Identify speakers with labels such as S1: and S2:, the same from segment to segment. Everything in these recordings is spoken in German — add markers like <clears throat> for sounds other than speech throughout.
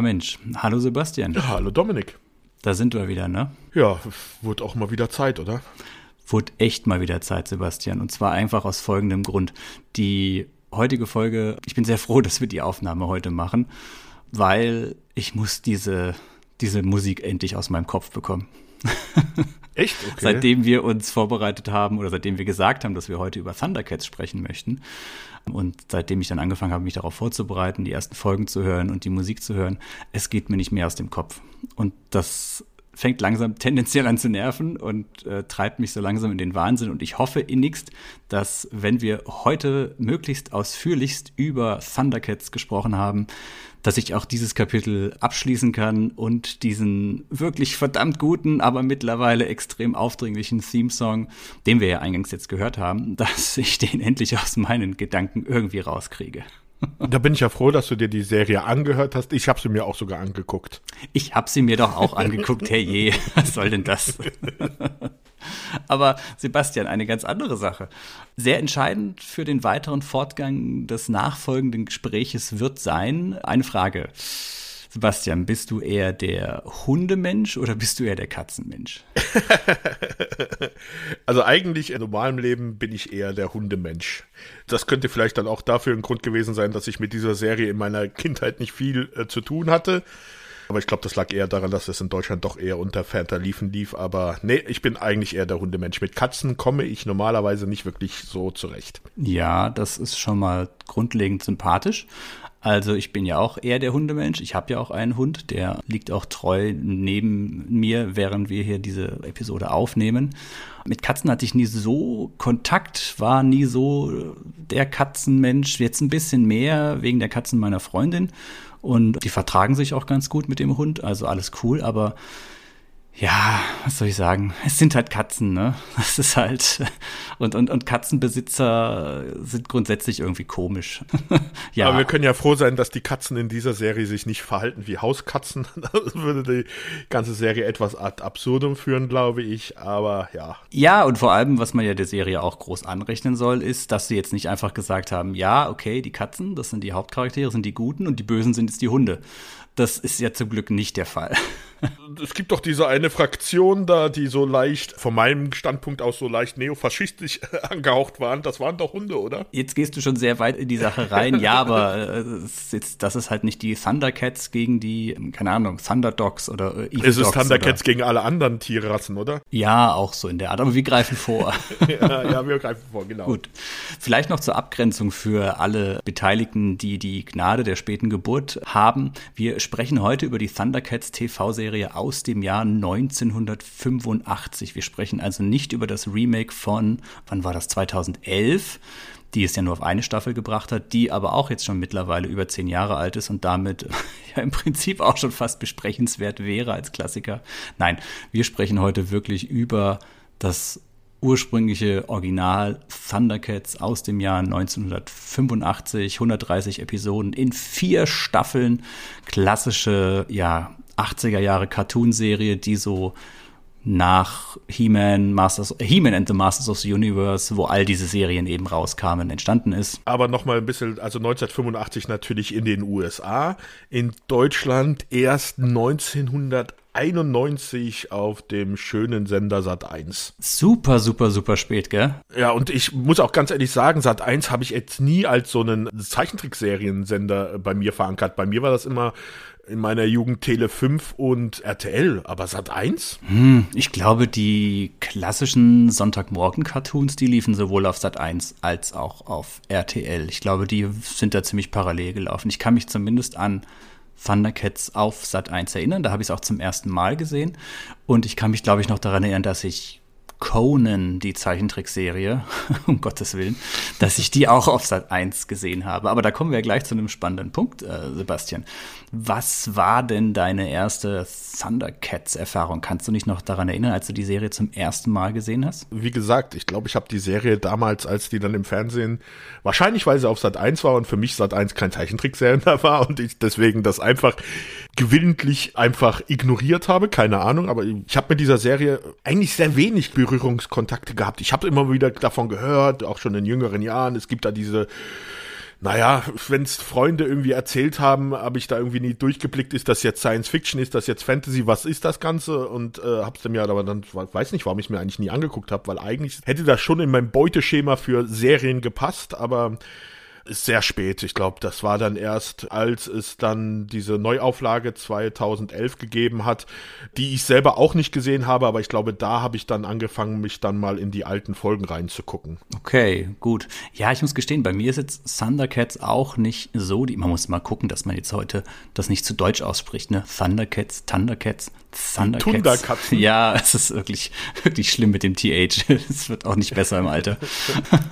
S1: Ja, Mensch. Hallo Sebastian.
S2: Ja, hallo Dominik.
S1: Da sind wir wieder, ne?
S2: Ja, wurde auch mal wieder Zeit, oder?
S1: Wurde echt mal wieder Zeit, Sebastian. Und zwar einfach aus folgendem Grund. Die heutige Folge, ich bin sehr froh, dass wir die Aufnahme heute machen, weil ich muss diese, diese Musik endlich aus meinem Kopf bekommen. <laughs>
S2: Echt? Okay.
S1: Seitdem wir uns vorbereitet haben oder seitdem wir gesagt haben, dass wir heute über Thundercats sprechen möchten, und seitdem ich dann angefangen habe, mich darauf vorzubereiten, die ersten Folgen zu hören und die Musik zu hören, es geht mir nicht mehr aus dem Kopf. Und das fängt langsam tendenziell an zu nerven und äh, treibt mich so langsam in den Wahnsinn. Und ich hoffe innigst, dass wenn wir heute möglichst ausführlichst über Thundercats gesprochen haben, dass ich auch dieses Kapitel abschließen kann und diesen wirklich verdammt guten, aber mittlerweile extrem aufdringlichen Theme-Song, den wir ja eingangs jetzt gehört haben, <laughs> dass ich den endlich aus meinen Gedanken irgendwie rauskriege.
S2: Da bin ich ja froh, dass du dir die Serie angehört hast. Ich habe sie mir auch sogar angeguckt.
S1: Ich habe sie mir doch auch angeguckt, herrje. <laughs> Was soll denn das? Aber Sebastian, eine ganz andere Sache. Sehr entscheidend für den weiteren Fortgang des nachfolgenden Gespräches wird sein eine Frage. Sebastian, bist du eher der Hundemensch oder bist du eher der Katzenmensch? <laughs>
S2: also eigentlich in normalem Leben bin ich eher der Hundemensch. Das könnte vielleicht dann auch dafür ein Grund gewesen sein, dass ich mit dieser Serie in meiner Kindheit nicht viel äh, zu tun hatte. Aber ich glaube, das lag eher daran, dass es in Deutschland doch eher unter ferner Liefen lief. Aber nee, ich bin eigentlich eher der Hundemensch. Mit Katzen komme ich normalerweise nicht wirklich so zurecht.
S1: Ja, das ist schon mal grundlegend sympathisch. Also ich bin ja auch eher der Hundemensch. Ich habe ja auch einen Hund, der liegt auch treu neben mir, während wir hier diese Episode aufnehmen. Mit Katzen hatte ich nie so Kontakt, war nie so der Katzenmensch. Jetzt ein bisschen mehr wegen der Katzen meiner Freundin. Und die vertragen sich auch ganz gut mit dem Hund, also alles cool, aber ja, was soll ich sagen? Es sind halt Katzen, ne? <laughs> Das ist halt. Und, und, und Katzenbesitzer sind grundsätzlich irgendwie komisch. <laughs>
S2: ja. Aber wir können ja froh sein, dass die Katzen in dieser Serie sich nicht verhalten wie Hauskatzen. <laughs> Das würde die ganze Serie etwas ad absurdum führen, glaube ich. Aber ja.
S1: Ja, und vor allem, was man ja der Serie auch groß anrechnen soll, ist, dass sie jetzt nicht einfach gesagt haben, ja, okay, die Katzen, das sind die Hauptcharaktere, sind die Guten und die Bösen sind jetzt die Hunde. Das ist ja zum Glück nicht der Fall.
S2: Es gibt doch diese eine Fraktion da, die so leicht, von meinem Standpunkt aus so leicht neofaschistisch <laughs> angehaucht waren. Das waren doch Hunde, oder?
S1: Jetzt gehst du schon sehr weit in die Sache rein. ja, aber <laughs> äh, jetzt, das ist halt nicht die Thundercats gegen die, keine Ahnung, Thunderdogs oder
S2: äh, Es ist Thundercats oder? gegen alle anderen Tierrassen, oder?
S1: Ja, auch so in der Art. Aber wir greifen vor. <laughs>
S2: ja, ja, wir greifen vor, genau.
S1: Gut. Vielleicht noch zur Abgrenzung für alle Beteiligten, die die Gnade der späten Geburt haben. Wir sprechen heute über die Thundercats TV-Serie Serie aus dem Jahr 1985. Wir sprechen also nicht über das Remake von, wann war das, 2011, die es ja nur auf eine Staffel gebracht hat, die aber auch jetzt schon mittlerweile über zehn Jahre alt ist und damit <laughs> ja im Prinzip auch schon fast besprechenswert wäre als Klassiker. Nein, wir sprechen heute wirklich über das ursprüngliche Original Thundercats aus dem Jahr 1985, 130 Episoden in vier Staffeln, klassische, ja, 80er Jahre Cartoon-Serie, die so nach He-Man, Masters, He-Man and the Masters of the Universe, wo all diese Serien eben rauskamen, entstanden ist.
S2: Aber nochmal ein bisschen, also 1985 natürlich in den USA, in Deutschland erst 1991 auf dem schönen Sender Sat 1.
S1: Super, super, super spät, gell?
S2: Ja, und ich muss auch ganz ehrlich sagen, Sat 1 habe ich jetzt nie als so einen Zeichentrickseriensender bei mir verankert. Bei mir war das immer in meiner Jugend Tele 5 und RTL, aber Sat 1?
S1: Hm, ich glaube, die klassischen Sonntagmorgen-Cartoons, die liefen sowohl auf Sat 1 als auch auf RTL. Ich glaube, die sind da ziemlich parallel gelaufen. Ich kann mich zumindest an Thundercats auf Sat 1 erinnern. Da habe ich es auch zum ersten Mal gesehen. Und ich kann mich, glaube ich, noch daran erinnern, dass ich Conan, die Zeichentrickserie, <laughs> um Gottes Willen, dass ich die auch auf Sat 1 gesehen habe. Aber da kommen wir gleich zu einem spannenden Punkt, äh, Sebastian. Was war denn deine erste Thundercats-Erfahrung? Kannst du dich noch daran erinnern, als du die Serie zum ersten Mal gesehen hast?
S2: Wie gesagt, ich glaube, ich habe die Serie damals, als die dann im Fernsehen, wahrscheinlich weil sie auf Sat 1 war und für mich Sat 1 kein Zeichentricksender <laughs> war und ich deswegen das einfach gewillentlich einfach ignoriert habe, keine Ahnung, aber ich habe mit dieser Serie eigentlich sehr wenig Berührungskontakte gehabt. Ich habe immer wieder davon gehört, auch schon in jüngeren Jahren. Es gibt da diese naja, wenn es Freunde irgendwie erzählt haben, habe ich da irgendwie nie durchgeblickt, ist das jetzt Science Fiction, ist das jetzt Fantasy, was ist das Ganze? Und äh, hab's dann ja, aber dann weiß nicht, warum ich mir eigentlich nie angeguckt habe, weil eigentlich hätte das schon in mein Beuteschema für Serien gepasst, aber sehr spät. Ich glaube, das war dann erst, als es dann diese Neuauflage 2011 gegeben hat, die ich selber auch nicht gesehen habe, aber ich glaube, da habe ich dann angefangen, mich dann mal in die alten Folgen reinzugucken.
S1: Okay, gut. Ja, ich muss gestehen, bei mir ist jetzt Thundercats auch nicht so, die, man muss mal gucken, dass man jetzt heute das nicht zu deutsch ausspricht, ne? Thundercats, Thundercats, Thundercats. Thunderkatzen. <laughs> Ja, es ist wirklich, wirklich schlimm mit dem TH. <laughs> Es wird auch nicht besser im Alter.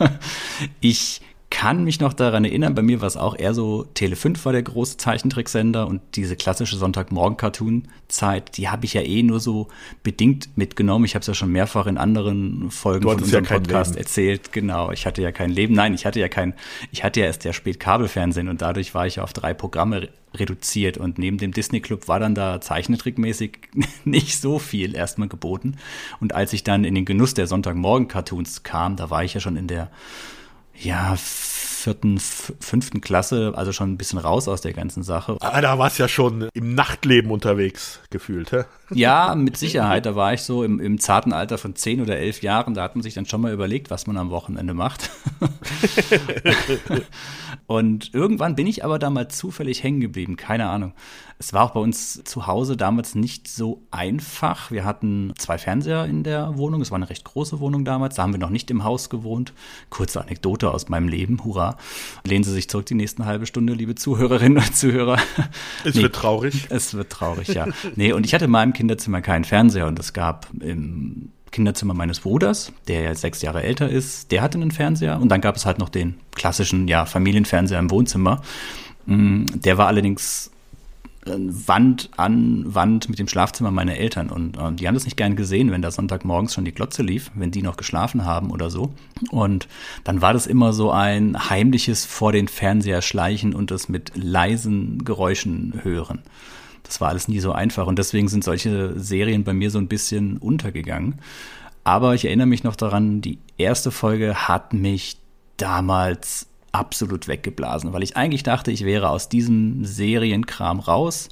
S1: <laughs> ich kann mich noch daran erinnern, bei mir war es auch eher so, Tele 5 war der große Zeichentricksender und diese klassische Sonntagmorgen-Cartoon-Zeit, die habe ich ja eh nur so bedingt mitgenommen. Ich habe es ja schon mehrfach in anderen Folgen von unserem ja Podcast Leben. erzählt. Genau, ich hatte ja kein Leben. Nein, ich hatte ja kein, ich hatte ja erst ja spät Kabelfernsehen und dadurch war ich ja auf drei Programme reduziert und neben dem Disney Club war dann da zeichentrickmäßig <laughs> nicht so viel erstmal geboten. Und als ich dann in den Genuss der Sonntagmorgen-Cartoons kam, da war ich ja schon in der ja, vierten, fünften Klasse, also schon ein bisschen raus aus der ganzen Sache.
S2: Aber ah, da warst ja schon im Nachtleben unterwegs gefühlt, hä? <laughs>
S1: Ja, mit Sicherheit. Da war ich so im, im zarten Alter von zehn oder elf Jahren. Da hat man sich dann schon mal überlegt, was man am Wochenende macht. <laughs> und irgendwann bin ich aber da mal zufällig hängen geblieben. Keine Ahnung. Es war auch bei uns zu Hause damals nicht so einfach. Wir hatten zwei Fernseher in der Wohnung. Es war eine recht große Wohnung damals. Da haben wir noch nicht im Haus gewohnt. Kurze Anekdote aus meinem Leben. Hurra. Lehnen Sie sich zurück die nächsten halbe Stunde, liebe Zuhörerinnen und Zuhörer.
S2: Es nee, wird traurig.
S1: Es wird traurig, ja. nee, und ich hatte in meinem Kinderzimmer keinen Fernseher und es gab im Kinderzimmer meines Bruders, der ja sechs Jahre älter ist, der hatte einen Fernseher und dann gab es halt noch den klassischen, ja, Familienfernseher im Wohnzimmer. Mm, der war allerdings Wand an Wand mit dem Schlafzimmer meiner Eltern. Und äh, die haben das nicht gern gesehen, wenn da Sonntagmorgens schon die Glotze lief, wenn die noch geschlafen haben oder so. Und dann war das immer so ein heimliches vor den Fernseher schleichen und das mit leisen Geräuschen hören. Das war alles nie so einfach. Und deswegen sind solche Serien bei mir so ein bisschen untergegangen. Aber ich erinnere mich noch daran, die erste Folge hat mich damals absolut weggeblasen, weil ich eigentlich dachte, ich wäre aus diesem Serienkram raus.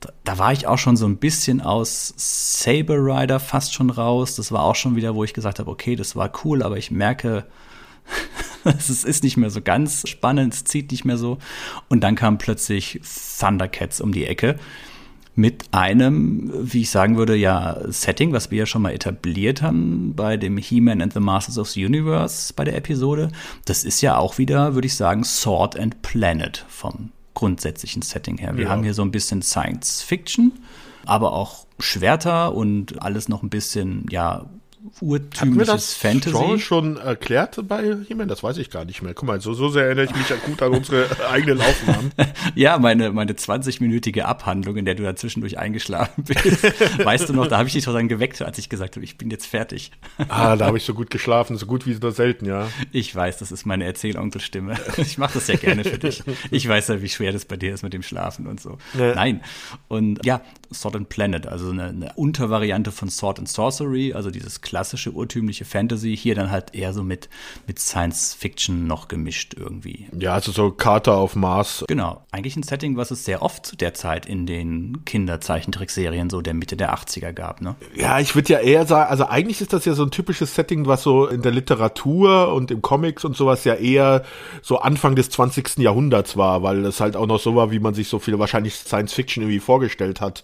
S1: Da, da, war ich auch schon so ein bisschen aus Saber Rider fast schon raus. Das war auch schon wieder, wo ich gesagt habe, okay, das war cool, aber ich merke, <laughs> es ist nicht mehr so ganz spannend, es zieht nicht mehr so. Und dann kam plötzlich Thundercats um die Ecke mit einem, wie ich sagen würde, ja, Setting, was wir ja schon mal etabliert haben bei dem He-Man and the Masters of the Universe bei der Episode. Das ist ja auch wieder, würde ich sagen, Sword and Planet vom grundsätzlichen Setting her. Wir ja. haben hier so ein bisschen Science Fiction, aber auch Schwerter und alles noch ein bisschen, ja, urtümliches das Fantasy. Genre
S2: schon erklärt bei jemandem? Das weiß ich gar nicht mehr. Guck mal, so, so sehr erinnere ich mich ja gut an unsere <laughs> eigenen Aufnahmen. <laughs>
S1: ja, meine, meine 20-minütige Abhandlung, in der du da zwischendurch eingeschlafen bist. <laughs> weißt du noch, da habe ich dich doch dann geweckt, als ich gesagt habe, ich bin jetzt fertig.
S2: ah, da habe ich so gut geschlafen, so gut wie so selten, ja.
S1: Ich weiß, das ist meine Erzählonkelstimme. Ich mache das ja gerne für dich. Ich weiß ja, wie schwer das bei dir ist mit dem Schlafen und so. Ja. Nein. Und ja, Sword and Planet, also eine, eine Untervariante von Sword and Sorcery, also dieses klassische urtümliche Fantasy, hier dann halt eher so mit, mit Science Fiction noch gemischt irgendwie.
S2: Ja, also so Carter auf Mars.
S1: Genau. Eigentlich ein Setting, was es sehr oft zu der Zeit in den Kinderzeichentrickserien so der Mitte der 80er gab, ne?
S2: Ja, ich würde ja eher sagen, also eigentlich ist das ja so ein typisches Setting, was so in der Literatur und im Comics und sowas ja eher so Anfang des 20. Jahrhunderts war, weil es halt auch noch so war, wie man sich so viel wahrscheinlich Science Fiction irgendwie vorgestellt hat.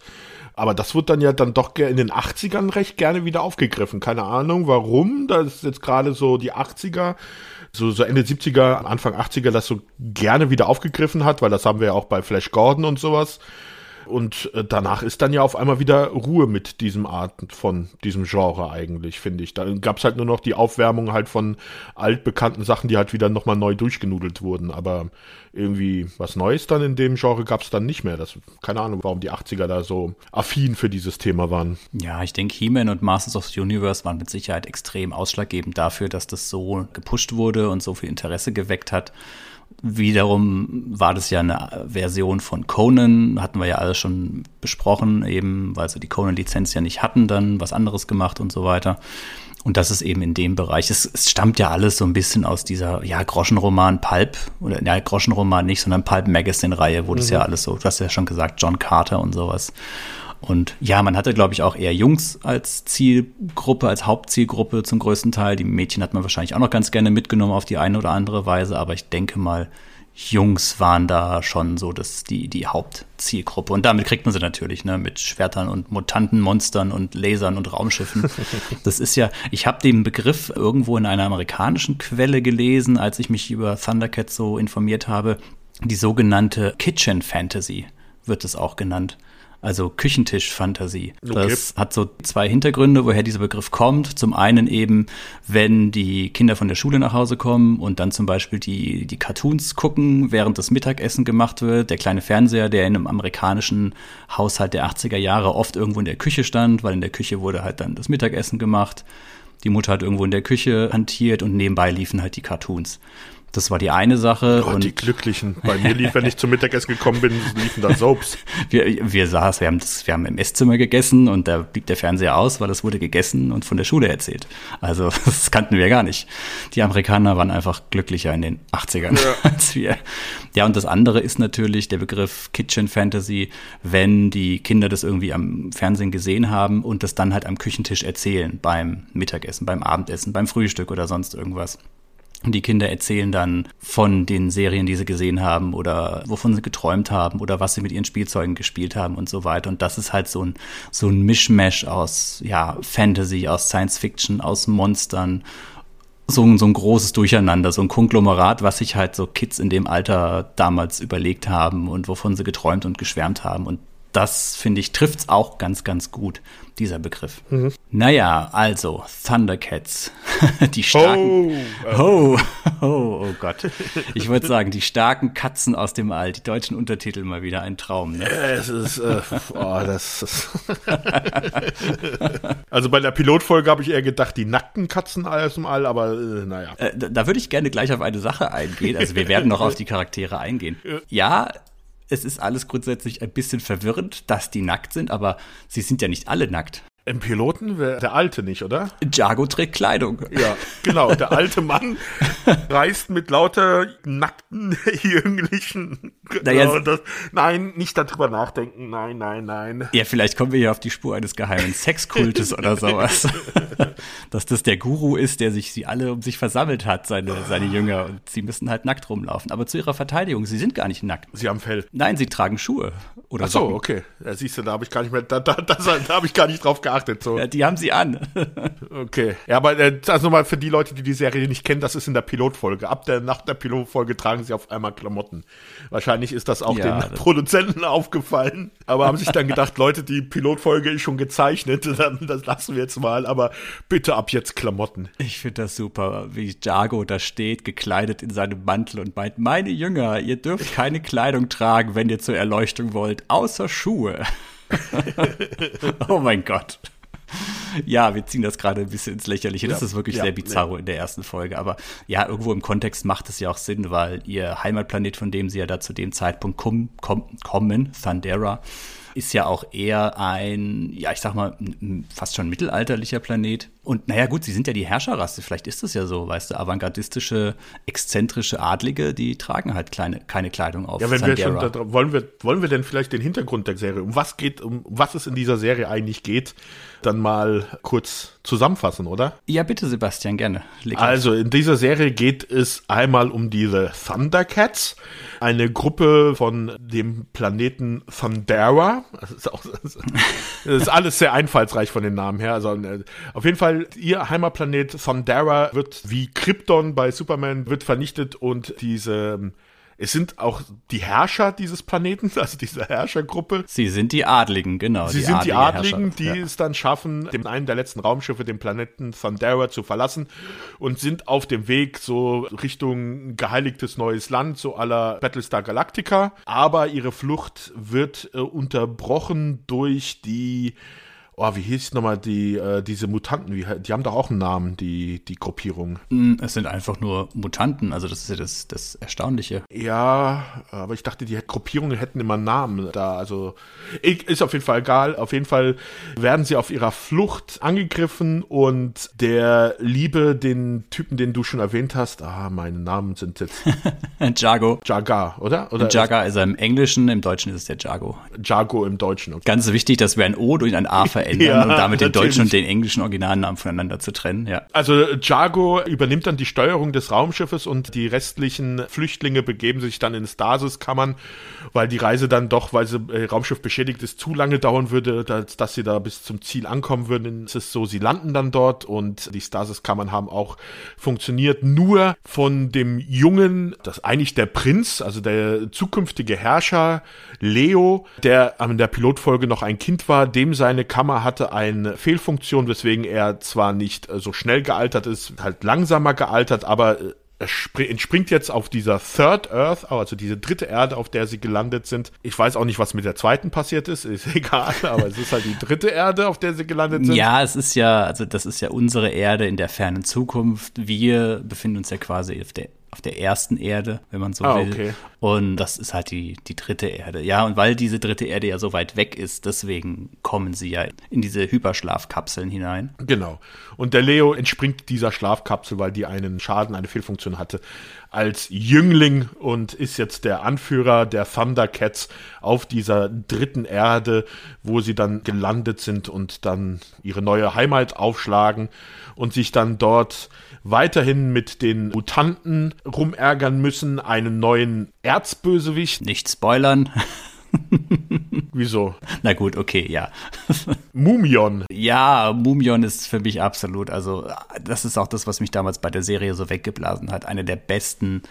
S2: Aber das wird dann ja dann doch in den 80ern recht gerne wieder aufgegriffen. Keine Ahnung warum. Da ist jetzt gerade so die 80er, so, so Ende 70er, Anfang 80er das so gerne wieder aufgegriffen hat, weil das haben wir ja auch bei Flash Gordon und sowas. Und äh, danach ist dann ja auf einmal wieder Ruhe mit diesem Art von diesem Genre eigentlich, finde ich. Dann gab es halt nur noch die Aufwärmung halt von altbekannten Sachen, die halt wieder nochmal neu durchgenudelt wurden. Aber irgendwie was Neues dann in dem Genre gab es dann nicht mehr. Das, keine Ahnung, warum die 80er da so affin für dieses Thema waren.
S1: Ja, ich denke, He-Man und Masters of the Universe waren mit Sicherheit extrem ausschlaggebend dafür, dass das so gepusht wurde und so viel Interesse geweckt hat Wiederum war das ja eine Version von Conan, hatten wir ja alles schon besprochen, eben weil sie die Conan-Lizenz ja nicht hatten, dann was anderes gemacht und so weiter. Und das ist eben in dem Bereich. Es, es stammt ja alles so ein bisschen aus dieser, ja, Groschenroman Pulp, oder ja, Groschenroman nicht, sondern Pulp Magazine-Reihe, wo mhm. das ja alles so, du hast ja schon gesagt, John Carter und sowas. Und ja, man hatte, glaube ich, auch eher Jungs als Zielgruppe, als Hauptzielgruppe zum größten Teil. Die Mädchen hat man wahrscheinlich auch noch ganz gerne mitgenommen auf die eine oder andere Weise, aber ich denke mal, Jungs waren da schon so das, die, die Hauptzielgruppe. Und damit kriegt man sie natürlich, ne, mit Schwertern und Mutanten, Monstern und Lasern und Raumschiffen. <laughs> Das ist ja, ich habe den Begriff irgendwo in einer amerikanischen Quelle gelesen, als ich mich über Thundercats so informiert habe. Die sogenannte Kitchen Fantasy wird es auch genannt also Küchentisch-Fantasie. Okay. Das hat so zwei Hintergründe, woher dieser Begriff kommt. Zum einen eben, wenn die Kinder von der Schule nach Hause kommen und dann zum Beispiel die, die Cartoons gucken, während das Mittagessen gemacht wird. Der kleine Fernseher, der in einem amerikanischen Haushalt der 80er Jahre oft irgendwo in der Küche stand, weil in der Küche wurde halt dann das Mittagessen gemacht. Die Mutter hat irgendwo in der Küche hantiert und nebenbei liefen halt die Cartoons. Das war die eine Sache.
S2: Oh, und die Glücklichen. Bei <laughs> mir lief, wenn ich zum Mittagessen gekommen bin, liefen da Soaps.
S1: wir, wir saßen, wir haben das, wir haben im Esszimmer gegessen und da blieb der Fernseher aus, weil es wurde gegessen und von der Schule erzählt. Also <laughs> das kannten wir gar nicht. Die Amerikaner waren einfach glücklicher in den 80ern ja. <laughs> als wir. Ja, und das andere ist natürlich der Begriff Kitchen Fantasy, wenn die Kinder das irgendwie am Fernsehen gesehen haben und das dann halt am Küchentisch erzählen, beim Mittagessen, beim Abendessen, beim Frühstück oder sonst irgendwas. Die Kinder erzählen dann von den Serien, die sie gesehen haben oder wovon sie geträumt haben oder was sie mit ihren Spielzeugen gespielt haben und so weiter. Und das ist halt so ein, so ein Mischmash aus, ja, Fantasy, aus Science Fiction, aus Monstern. So ein, so ein großes Durcheinander, so ein Konglomerat, was sich halt so Kids in dem Alter damals überlegt haben und wovon sie geträumt und geschwärmt haben. Und das, finde ich, trifft's auch ganz, ganz gut, dieser Begriff. Mhm. Naja, also, Thundercats. <laughs> die starken. Oh, oh, oh, oh Gott. Ich würde sagen, die starken Katzen aus dem All. Die deutschen Untertitel mal wieder ein Traum. Ne?
S2: Es ist, äh, oh, das ist <laughs> Also bei der Pilotfolge habe ich eher gedacht, die nackten Katzen aus dem All, aber äh, naja.
S1: Äh, da, da würde ich gerne gleich auf eine Sache eingehen. Also wir werden noch auf die Charaktere eingehen. Ja, es ist alles grundsätzlich ein bisschen verwirrend, dass die nackt sind, aber sie sind ja nicht alle nackt.
S2: Im Piloten wäre der Alte nicht, oder?
S1: Jago trägt Kleidung.
S2: Ja, genau. Der alte Mann <laughs> reist mit lauter nackten <laughs> Jünglichen. Naja, das, nein, nicht darüber nachdenken. Nein, nein, nein.
S1: Ja, vielleicht kommen wir hier auf die Spur eines geheimen <laughs> Sexkultes oder sowas. Dass das der Guru ist, der sich sie alle um sich versammelt hat, seine, seine Jünger. Und sie müssen halt nackt rumlaufen. Aber zu ihrer Verteidigung, sie sind gar nicht nackt.
S2: Sie haben Fell.
S1: Nein, sie tragen Schuhe. Oder
S2: Ach so, Socken. okay. Ja, siehst du, da habe ich gar nicht mehr, da, da, da, da habe ich gar nicht drauf geachtet geachtet. So.
S1: Ja, die haben sie an. <laughs>
S2: okay. Ja, aber äh, also nochmal für die Leute, die die Serie nicht kennen, das ist in der Pilotfolge. Ab der nach der Pilotfolge tragen sie auf einmal Klamotten. Wahrscheinlich ist das auch ja, den das <laughs> Produzenten aufgefallen, aber haben sich dann gedacht, Leute, die Pilotfolge ist schon gezeichnet, <laughs> dann das lassen wir jetzt mal, aber bitte ab jetzt Klamotten.
S1: Ich finde das super, wie Jago da steht, gekleidet in seinem Mantel und meint, meine Jünger, ihr dürft keine Kleidung tragen, wenn ihr zur Erleuchtung wollt, außer Schuhe. <laughs> oh mein Gott. Ja, wir ziehen das gerade ein bisschen ins Lächerliche. Das ja, ist wirklich ja, sehr bizarro nee. in der ersten Folge. Aber ja, irgendwo im Kontext macht es ja auch Sinn, weil ihr Heimatplanet, von dem sie ja da zu dem Zeitpunkt kommen, kommen Thundera, ist ja auch eher ein, ja, ich sag mal, fast schon mittelalterlicher Planet. Und naja, gut, sie sind ja die Herrscherrasse, vielleicht ist es ja so, weißt du, avantgardistische, exzentrische Adlige, die tragen halt kleine, keine Kleidung auf.
S2: Ja, wenn wir schon da, wollen wir, wollen wir denn vielleicht den Hintergrund der Serie, um was geht, um was es in dieser Serie eigentlich geht, dann mal kurz zusammenfassen, oder?
S1: Ja, bitte, Sebastian, gerne.
S2: Leg also, in dieser Serie geht es einmal um diese Thundercats, eine Gruppe von dem Planeten Thundera. Das ist, auch, <laughs> das ist alles sehr einfallsreich von den Namen her. Also, äh, auf jeden Fall, ihr Heimatplanet Thundera wird wie Krypton bei Superman wird vernichtet und diese es sind auch die Herrscher dieses Planeten, <laughs> also dieser Herrschergruppe.
S1: Sie sind die Adligen, genau.
S2: Sie die sind die Adligen, die ja. es dann schaffen, dem einen der letzten Raumschiffe den Planeten Thundera zu verlassen und sind auf dem Weg so Richtung geheiligtes neues Land, so aller Battlestar Galactica. Aber ihre Flucht wird äh, unterbrochen durch die oh, wie hieß nochmal die, äh, diese Mutanten, wie, die haben doch auch einen Namen, die, die Gruppierung.
S1: Mm, es sind einfach nur Mutanten, also das ist ja das, das Erstaunliche.
S2: Ja, aber ich dachte, die Gruppierungen hätten immer einen Namen da, also ist auf jeden Fall egal. Auf jeden Fall werden sie auf ihrer Flucht angegriffen und der Liebe, den Typen, den du schon erwähnt hast, ah, meine Namen sind jetzt. <laughs>
S1: Jago.
S2: Jagar, oder? oder
S1: Jaga ist er im Englischen, im Deutschen ist es der Jago.
S2: Jago im Deutschen.
S1: Okay. Ganz wichtig, dass wir ein O durch ein A <laughs> verändern ja, und damit den deutschen und den englischen Originalnamen voneinander zu trennen, ja.
S2: Also Jago übernimmt dann die Steuerung des Raumschiffes und die restlichen Flüchtlinge begeben sich dann in Stasiskammern, weil die Reise dann doch, weil das äh, Raumschiff beschädigt ist, zu lange dauern würde, dass, dass sie da bis zum Ziel ankommen würden. Es ist so, sie landen dann dort und die Stasiskammern haben auch funktioniert. Nur von dem Jungen, das eigentlich der Prinz, also der zukünftige Herrscher, Leo, der an der Pilotfolge noch ein Kind war, dem seine Kammer hatte eine Fehlfunktion, weswegen er zwar nicht äh, so schnell gealtert ist, halt langsamer gealtert, aber äh, er entspringt jetzt auf dieser Third Earth, also diese dritte Erde, auf der sie gelandet sind. Ich weiß auch nicht, was mit der zweiten passiert ist, <laughs> ist egal, aber es ist halt die dritte Erde, auf der sie gelandet sind.
S1: Ja, es ist ja, also das ist ja unsere Erde in der fernen Zukunft. Wir befinden uns ja quasi auf der auf der ersten Erde, wenn man so ah, will. Okay. Und das ist halt die, die dritte Erde. Ja, und weil diese dritte Erde ja so weit weg ist, deswegen kommen sie ja in diese Hyperschlafkapseln hinein.
S2: Genau. Und der Leo entspringt dieser Schlafkapsel, weil die einen Schaden, eine Fehlfunktion hatte, als Jüngling und ist jetzt der Anführer der Thundercats auf dieser dritten Erde, wo sie dann gelandet sind und dann ihre neue Heimat aufschlagen und sich dann dort weiterhin mit den Mutanten rumärgern müssen, einen neuen Erzbösewicht.
S1: Nicht spoilern. <laughs>
S2: Wieso?
S1: Na gut, okay, ja. <laughs>
S2: Mumion.
S1: Ja, Mumion ist für mich absolut, also das ist auch das, was mich damals bei der Serie so weggeblasen hat. Eine der besten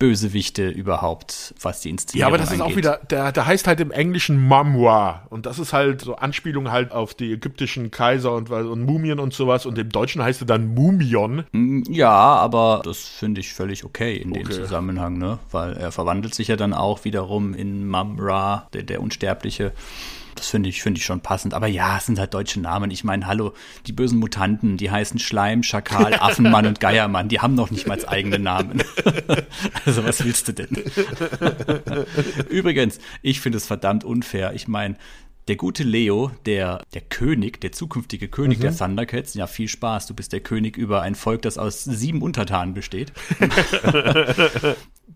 S1: Bösewichte überhaupt, was die Inszenierung
S2: Ja, aber das angeht. ist auch wieder, der, der heißt halt im Englischen Mamwa und das ist halt so Anspielung halt auf die ägyptischen Kaiser und, und Mumien und sowas und im Deutschen heißt er dann Mumion.
S1: Hm, ja, aber das finde ich völlig okay in okay. dem Zusammenhang, ne, weil er verwandelt sich ja dann auch wiederum in Mamra, der, der Unsterbliche. Das finde ich, finde ich schon passend. Aber ja, es sind halt deutsche Namen. Ich meine, hallo, die bösen Mutanten, die heißen Schleim, Schakal, <laughs> Affenmann und Geiermann. Die haben noch nicht mal eigene Namen. <laughs> also was willst du denn? <laughs> Übrigens, ich finde es verdammt unfair. Ich meine, der gute Leo, der, der König, der zukünftige König mhm. der Thundercats, ja, viel Spaß. Du bist der König über ein Volk, das aus sieben Untertanen besteht.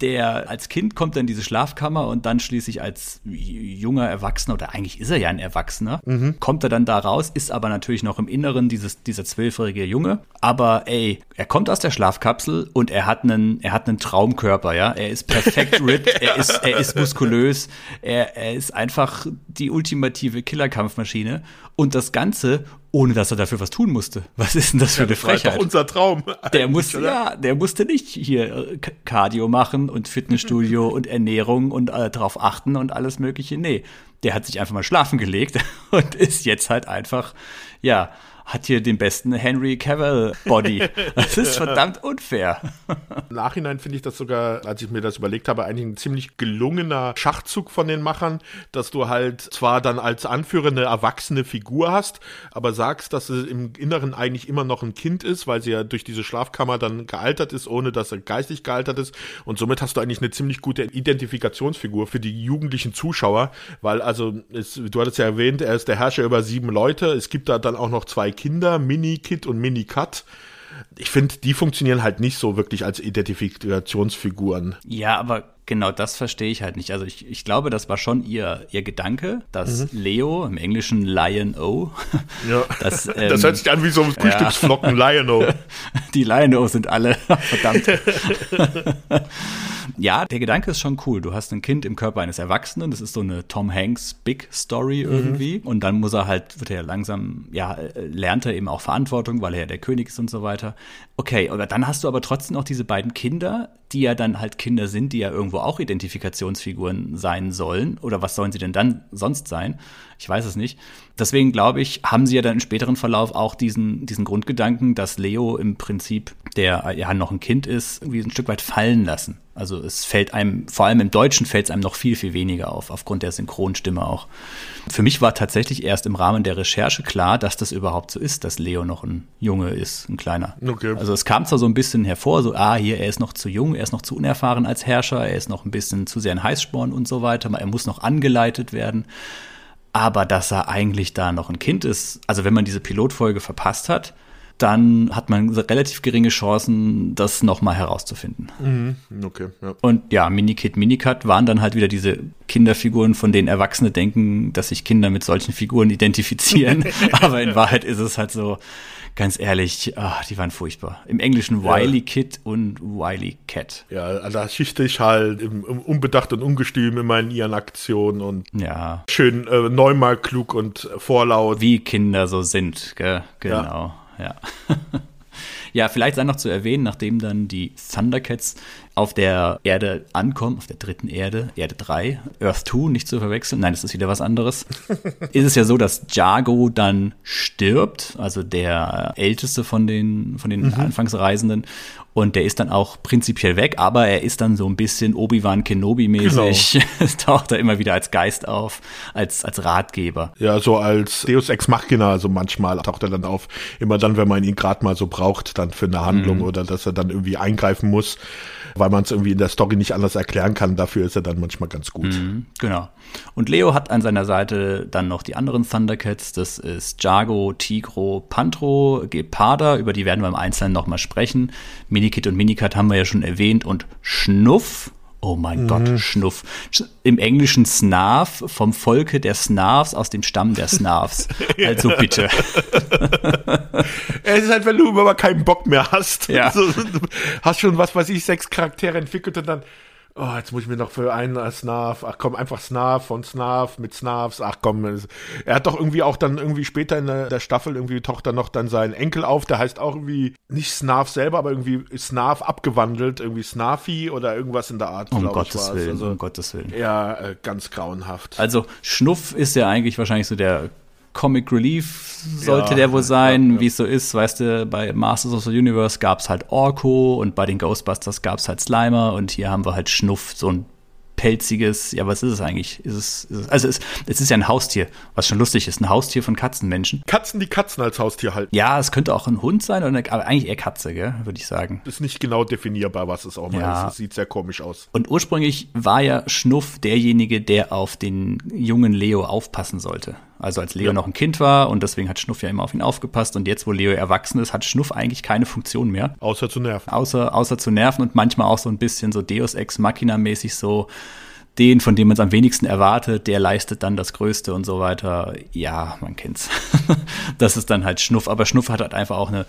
S1: Der als Kind kommt dann in diese Schlafkammer und dann schließlich als junger Erwachsener, oder eigentlich ist er ja ein Erwachsener, mhm. kommt er dann da raus, ist aber natürlich noch im Inneren dieses, dieser zwölfjährige Junge. Aber ey, er kommt aus der Schlafkapsel und er hat einen, er hat einen Traumkörper, ja. Er ist perfekt <laughs> ripped, er ist, er ist muskulös, er, er ist einfach die ultimative Killerkampfmaschine. Und das Ganze ohne dass er dafür was tun musste. Was ist denn das für ja, eine das Frechheit?
S2: War doch unser Traum.
S1: Der musste, ja, der musste nicht hier äh, Cardio machen und Fitnessstudio <laughs> und Ernährung und äh, darauf achten und alles Mögliche. Nee, der hat sich einfach mal schlafen gelegt <laughs> und ist jetzt halt einfach, ja, hat hier den besten Henry Cavill Body. Das ist <laughs> verdammt unfair.
S2: Im Nachhinein finde ich das sogar, als ich mir das überlegt habe, eigentlich ein ziemlich gelungener Schachzug von den Machern, dass du halt zwar dann als Anführer eine erwachsene Figur hast, aber sagst, dass sie im Inneren eigentlich immer noch ein Kind ist, weil sie ja durch diese Schlafkammer dann gealtert ist, ohne dass er geistig gealtert ist. Und somit hast du eigentlich eine ziemlich gute Identifikationsfigur für die jugendlichen Zuschauer, weil also, es, du hattest ja erwähnt, er ist der Herrscher über sieben Leute. Es gibt da dann auch noch zwei Kinder, Mini-Kit und Mini-Cut. Ich finde, die funktionieren halt nicht so wirklich als Identifikationsfiguren.
S1: Ja, aber genau das verstehe ich halt nicht. Also ich, ich glaube, das war schon ihr, ihr Gedanke, dass mhm. Leo im Englischen Lion O. <laughs>
S2: Ja. <laughs> Das, ähm, das hört sich an wie so ein Frühstücksflocken ja. Lion O. <laughs>
S1: Die Lion O sind alle, verdammt. ja, der Gedanke ist schon cool. Du hast ein Kind im Körper eines Erwachsenen. Das ist so eine Tom Hanks Big Story mhm. irgendwie. Mhm. Und dann muss er halt, wird er langsam, ja, lernt er eben auch Verantwortung, weil er ja der König ist und so weiter. Okay, aber dann hast du aber trotzdem noch diese beiden Kinder, die ja dann halt Kinder sind, die ja irgendwo auch Identifikationsfiguren sein sollen. Oder was sollen sie denn dann sonst sein? Ich weiß es nicht. Deswegen glaube ich, haben sie ja dann im späteren Verlauf auch diesen, diesen Grundgedanken, dass Leo im Prinzip, der ja noch ein Kind ist, irgendwie ein Stück weit fallen lassen. Also es fällt einem, vor allem im Deutschen fällt es einem noch viel, viel weniger auf, aufgrund der Synchronstimme auch. Für mich war tatsächlich erst im Rahmen der Recherche klar, dass das überhaupt so ist, dass Leo noch ein Junge ist, ein kleiner. Okay. Also es kam zwar so ein bisschen hervor, so, ah, hier, er ist noch zu jung, er ist noch zu unerfahren als Herrscher, er ist noch ein bisschen zu sehr ein Heißsporn und so weiter, er muss noch angeleitet werden. Aber dass er eigentlich da noch ein Kind ist, also wenn man diese Pilotfolge verpasst hat, dann hat man relativ geringe Chancen, das nochmal herauszufinden. Mhm, okay, ja. Und ja, Minikid, Minicut waren dann halt wieder diese Kinderfiguren, von denen Erwachsene denken, dass sich Kinder mit solchen Figuren identifizieren. <laughs> Aber in Wahrheit ist es halt so, ganz ehrlich, ach, die waren furchtbar. Im Englischen Wiley ja. Kid und Wiley Cat.
S2: Ja, da schichte ich halt im, im unbedacht und ungestüm immer in ihren Aktionen und
S1: ja.
S2: schön äh, neunmal klug und vorlaut.
S1: Wie Kinder so sind, gell? genau. Ja ja. <laughs> ja, vielleicht sei noch zu erwähnen, nachdem dann die Thundercats auf der Erde ankommen, auf der dritten Erde, Erde 3, Earth 2, nicht zu verwechseln, nein, das ist wieder was anderes, <laughs> ist es ja so, dass Jago dann stirbt, also der älteste von den, von den mhm. Anfangsreisenden. Und der ist dann auch prinzipiell weg, aber er ist dann so ein bisschen Obi-Wan Kenobi-mäßig. Genau. <laughs> taucht er immer wieder als Geist auf, als, als Ratgeber.
S2: Ja, so als Deus Ex Machina, also manchmal taucht er dann auf. Immer dann, wenn man ihn gerade mal so braucht, dann für eine Handlung mhm. oder dass er dann irgendwie eingreifen muss weil man es irgendwie in der Story nicht anders erklären kann. Dafür ist er dann manchmal ganz gut. Mhm,
S1: genau. Und Leo hat an seiner Seite dann noch die anderen Thundercats. Das ist Jago, Tigro, Pantro, Geparda. Über die werden wir im Einzelnen nochmal sprechen. Minikit und Minikat haben wir ja schon erwähnt. Und Schnuff Oh mein mhm. Gott, Schnuff. Im Englischen Snarf vom Volke der Snarfs aus dem Stamm der Snarfs. <laughs> Also bitte. <laughs>
S2: es ist halt, wenn du aber keinen Bock mehr hast.
S1: Ja. <laughs>
S2: So, hast schon, was weiß ich, sechs Charaktere entwickelt und dann oh, jetzt muss ich mir noch für einen Snarf, ach komm, einfach Snarf von Snarf mit Snarfs, ach komm, er hat doch irgendwie auch dann irgendwie später in der, Staffel irgendwie taucht dann noch dann sein Enkel auf, der heißt auch irgendwie nicht Snarf selber, aber irgendwie Snarf abgewandelt, irgendwie Snarfy oder irgendwas in der Art.
S1: Um Gottes Willen, also, um Gottes Willen.
S2: Ja, äh, ganz grauenhaft.
S1: Also Schnuff ist ja eigentlich wahrscheinlich so der Comic Relief sollte ja, der wohl sein, ja, ja. wie es so ist. Weißt du, bei Masters of the Universe gab es halt Orko und bei den Ghostbusters gab es halt Slimer und hier haben wir halt Schnuff, so ein pelziges, ja, was ist es eigentlich? Ist es, ist es also es, es ist ja ein Haustier, was schon lustig ist, ein Haustier von Katzenmenschen.
S2: Katzen, die Katzen als Haustier halten.
S1: Ja, es könnte auch ein Hund sein, oder, aber eigentlich eher Katze, gell, würde ich sagen.
S2: Ist nicht genau definierbar, was es auch mal ja. ist. Es sieht sehr komisch aus.
S1: Und ursprünglich war ja Schnuff derjenige, der auf den jungen Leo aufpassen sollte. Also als Leo ja. noch ein Kind war und deswegen hat Schnuff ja immer auf ihn aufgepasst und jetzt, wo Leo erwachsen ist, hat Schnuff eigentlich keine Funktion mehr.
S2: Außer zu nerven.
S1: Außer, außer zu nerven und manchmal auch so ein bisschen so Deus Ex Machina mäßig so den, von dem man es am wenigsten erwartet, der leistet dann das Größte und so weiter. Ja, man kennt's. <laughs> das ist dann halt Schnuff. Aber Schnuff hat halt einfach auch eine,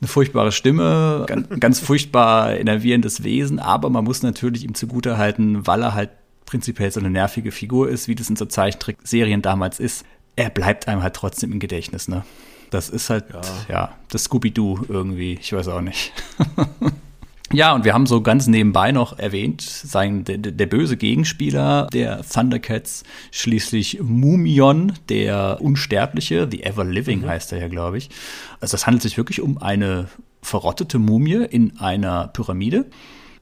S1: eine furchtbare Stimme, ganz, ganz furchtbar enervierendes Wesen. Aber man muss natürlich ihm zugutehalten, weil er halt prinzipiell so eine nervige Figur ist, wie das in so Zeichentrickserien damals ist. Er bleibt einem halt trotzdem im Gedächtnis, ne? Das ist halt, ja, ja das Scooby-Doo irgendwie. Ich weiß auch nicht. <laughs> Ja, und wir haben so ganz nebenbei noch erwähnt, sein, der, der böse Gegenspieler der Thundercats, schließlich Mumion, der Unsterbliche, The Ever Living mhm. heißt er ja, glaube ich. Also es handelt sich wirklich um eine verrottete Mumie in einer Pyramide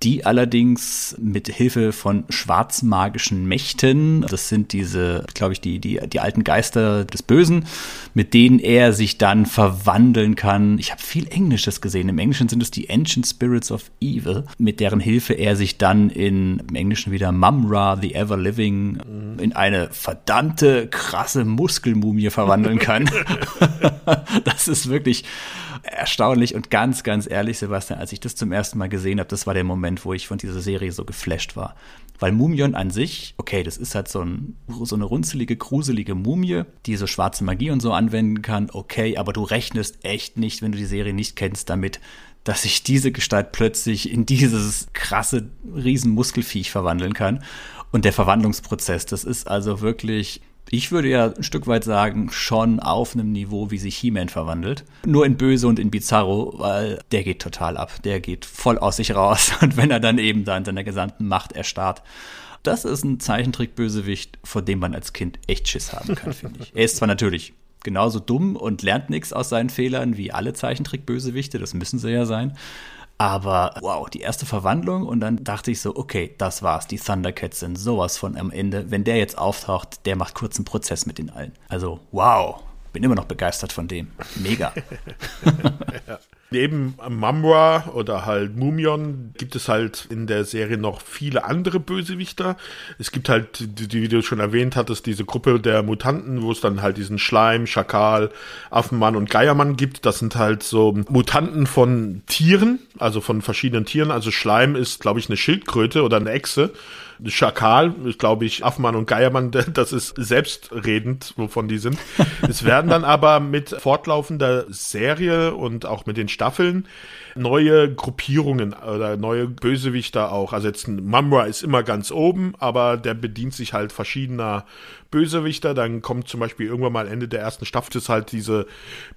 S1: die allerdings mit Hilfe von schwarzmagischen Mächten, das sind diese, glaube ich, die, die, die alten Geister des Bösen, mit denen er sich dann verwandeln kann. Ich habe viel Englisches gesehen. Im Englischen sind es die Ancient Spirits of Evil, mit deren Hilfe er sich dann in, im Englischen wieder Mumra, the Ever Living, mhm. in eine verdammte krasse Muskelmumie verwandeln kann. <laughs> <laughs> das ist wirklich erstaunlich und ganz, ganz ehrlich, Sebastian, als ich das zum ersten Mal gesehen habe, das war der Moment, wo ich von dieser Serie so geflasht war. Weil Mumion an sich, okay, das ist halt so, ein, so eine runzelige, gruselige Mumie, die so schwarze Magie und so anwenden kann, okay, aber du rechnest echt nicht, wenn du die Serie nicht kennst, damit, dass sich diese Gestalt plötzlich in dieses krasse Riesenmuskelfiech verwandeln kann. Und der Verwandlungsprozess, das ist also wirklich Ich würde ja ein Stück weit sagen, schon auf einem Niveau, wie sich He-Man verwandelt. Nur in Böse und in Bizarro, weil der geht total ab. Der geht voll aus sich raus. <laughs> Und wenn er dann eben da in seiner gesamten Macht erstarrt, das ist ein Zeichentrick-Bösewicht, vor dem man als Kind echt Schiss haben kann, <laughs> finde ich. Er ist zwar natürlich genauso dumm und lernt nichts aus seinen Fehlern wie alle Zeichentrick-Bösewichte, das müssen sie ja sein. Aber wow, die erste Verwandlung und dann dachte ich so, okay, das war's. Die Thundercats sind sowas von am Ende. Wenn der jetzt auftaucht, der macht kurzen Prozess mit den allen. Also wow, bin immer noch begeistert von dem. Mega. <laughs>
S2: ja. Neben Mamra oder halt Mumion gibt es halt in der Serie noch viele andere Bösewichter. Es gibt halt, die, wie du schon erwähnt hattest, diese Gruppe der Mutanten, wo es dann halt diesen Schleim, Schakal, Affenmann und Geiermann gibt. Das sind halt so Mutanten von Tieren, also von verschiedenen Tieren. Also Schleim ist, glaube ich, eine Schildkröte oder eine Echse. Schakal, glaube ich, Affenmann und Geiermann, <laughs> das ist selbstredend, wovon die sind. es werden dann aber mit fortlaufender Serie und auch mit den Staffeln neue Gruppierungen oder neue Bösewichter auch. Also jetzt ein Mamra ist immer ganz oben, aber der bedient sich halt verschiedener Bösewichter. Dann kommt zum Beispiel irgendwann mal Ende der ersten Staffel ist halt diese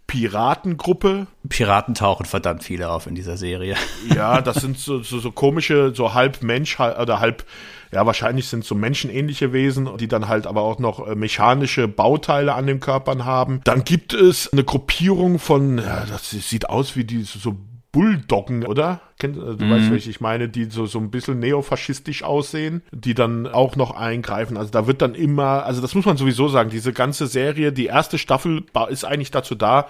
S2: Piratengruppe.
S1: Piraten tauchen verdammt viele auf in dieser Serie.
S2: Ja, das sind so, so, so komische, so halb Mensch oder halb ja, wahrscheinlich sind so menschenähnliche Wesen, die dann halt aber auch noch äh, mechanische Bauteile an den Körpern haben. Dann gibt es eine Gruppierung von, ja, das sieht aus wie die so Bulldoggen, oder? Äh, du mhm. weißt, welche ich meine, die so, so ein bisschen neofaschistisch aussehen, die dann auch noch eingreifen. Also da wird dann immer, also das muss man sowieso sagen, diese ganze Serie, die erste Staffel ist eigentlich dazu da,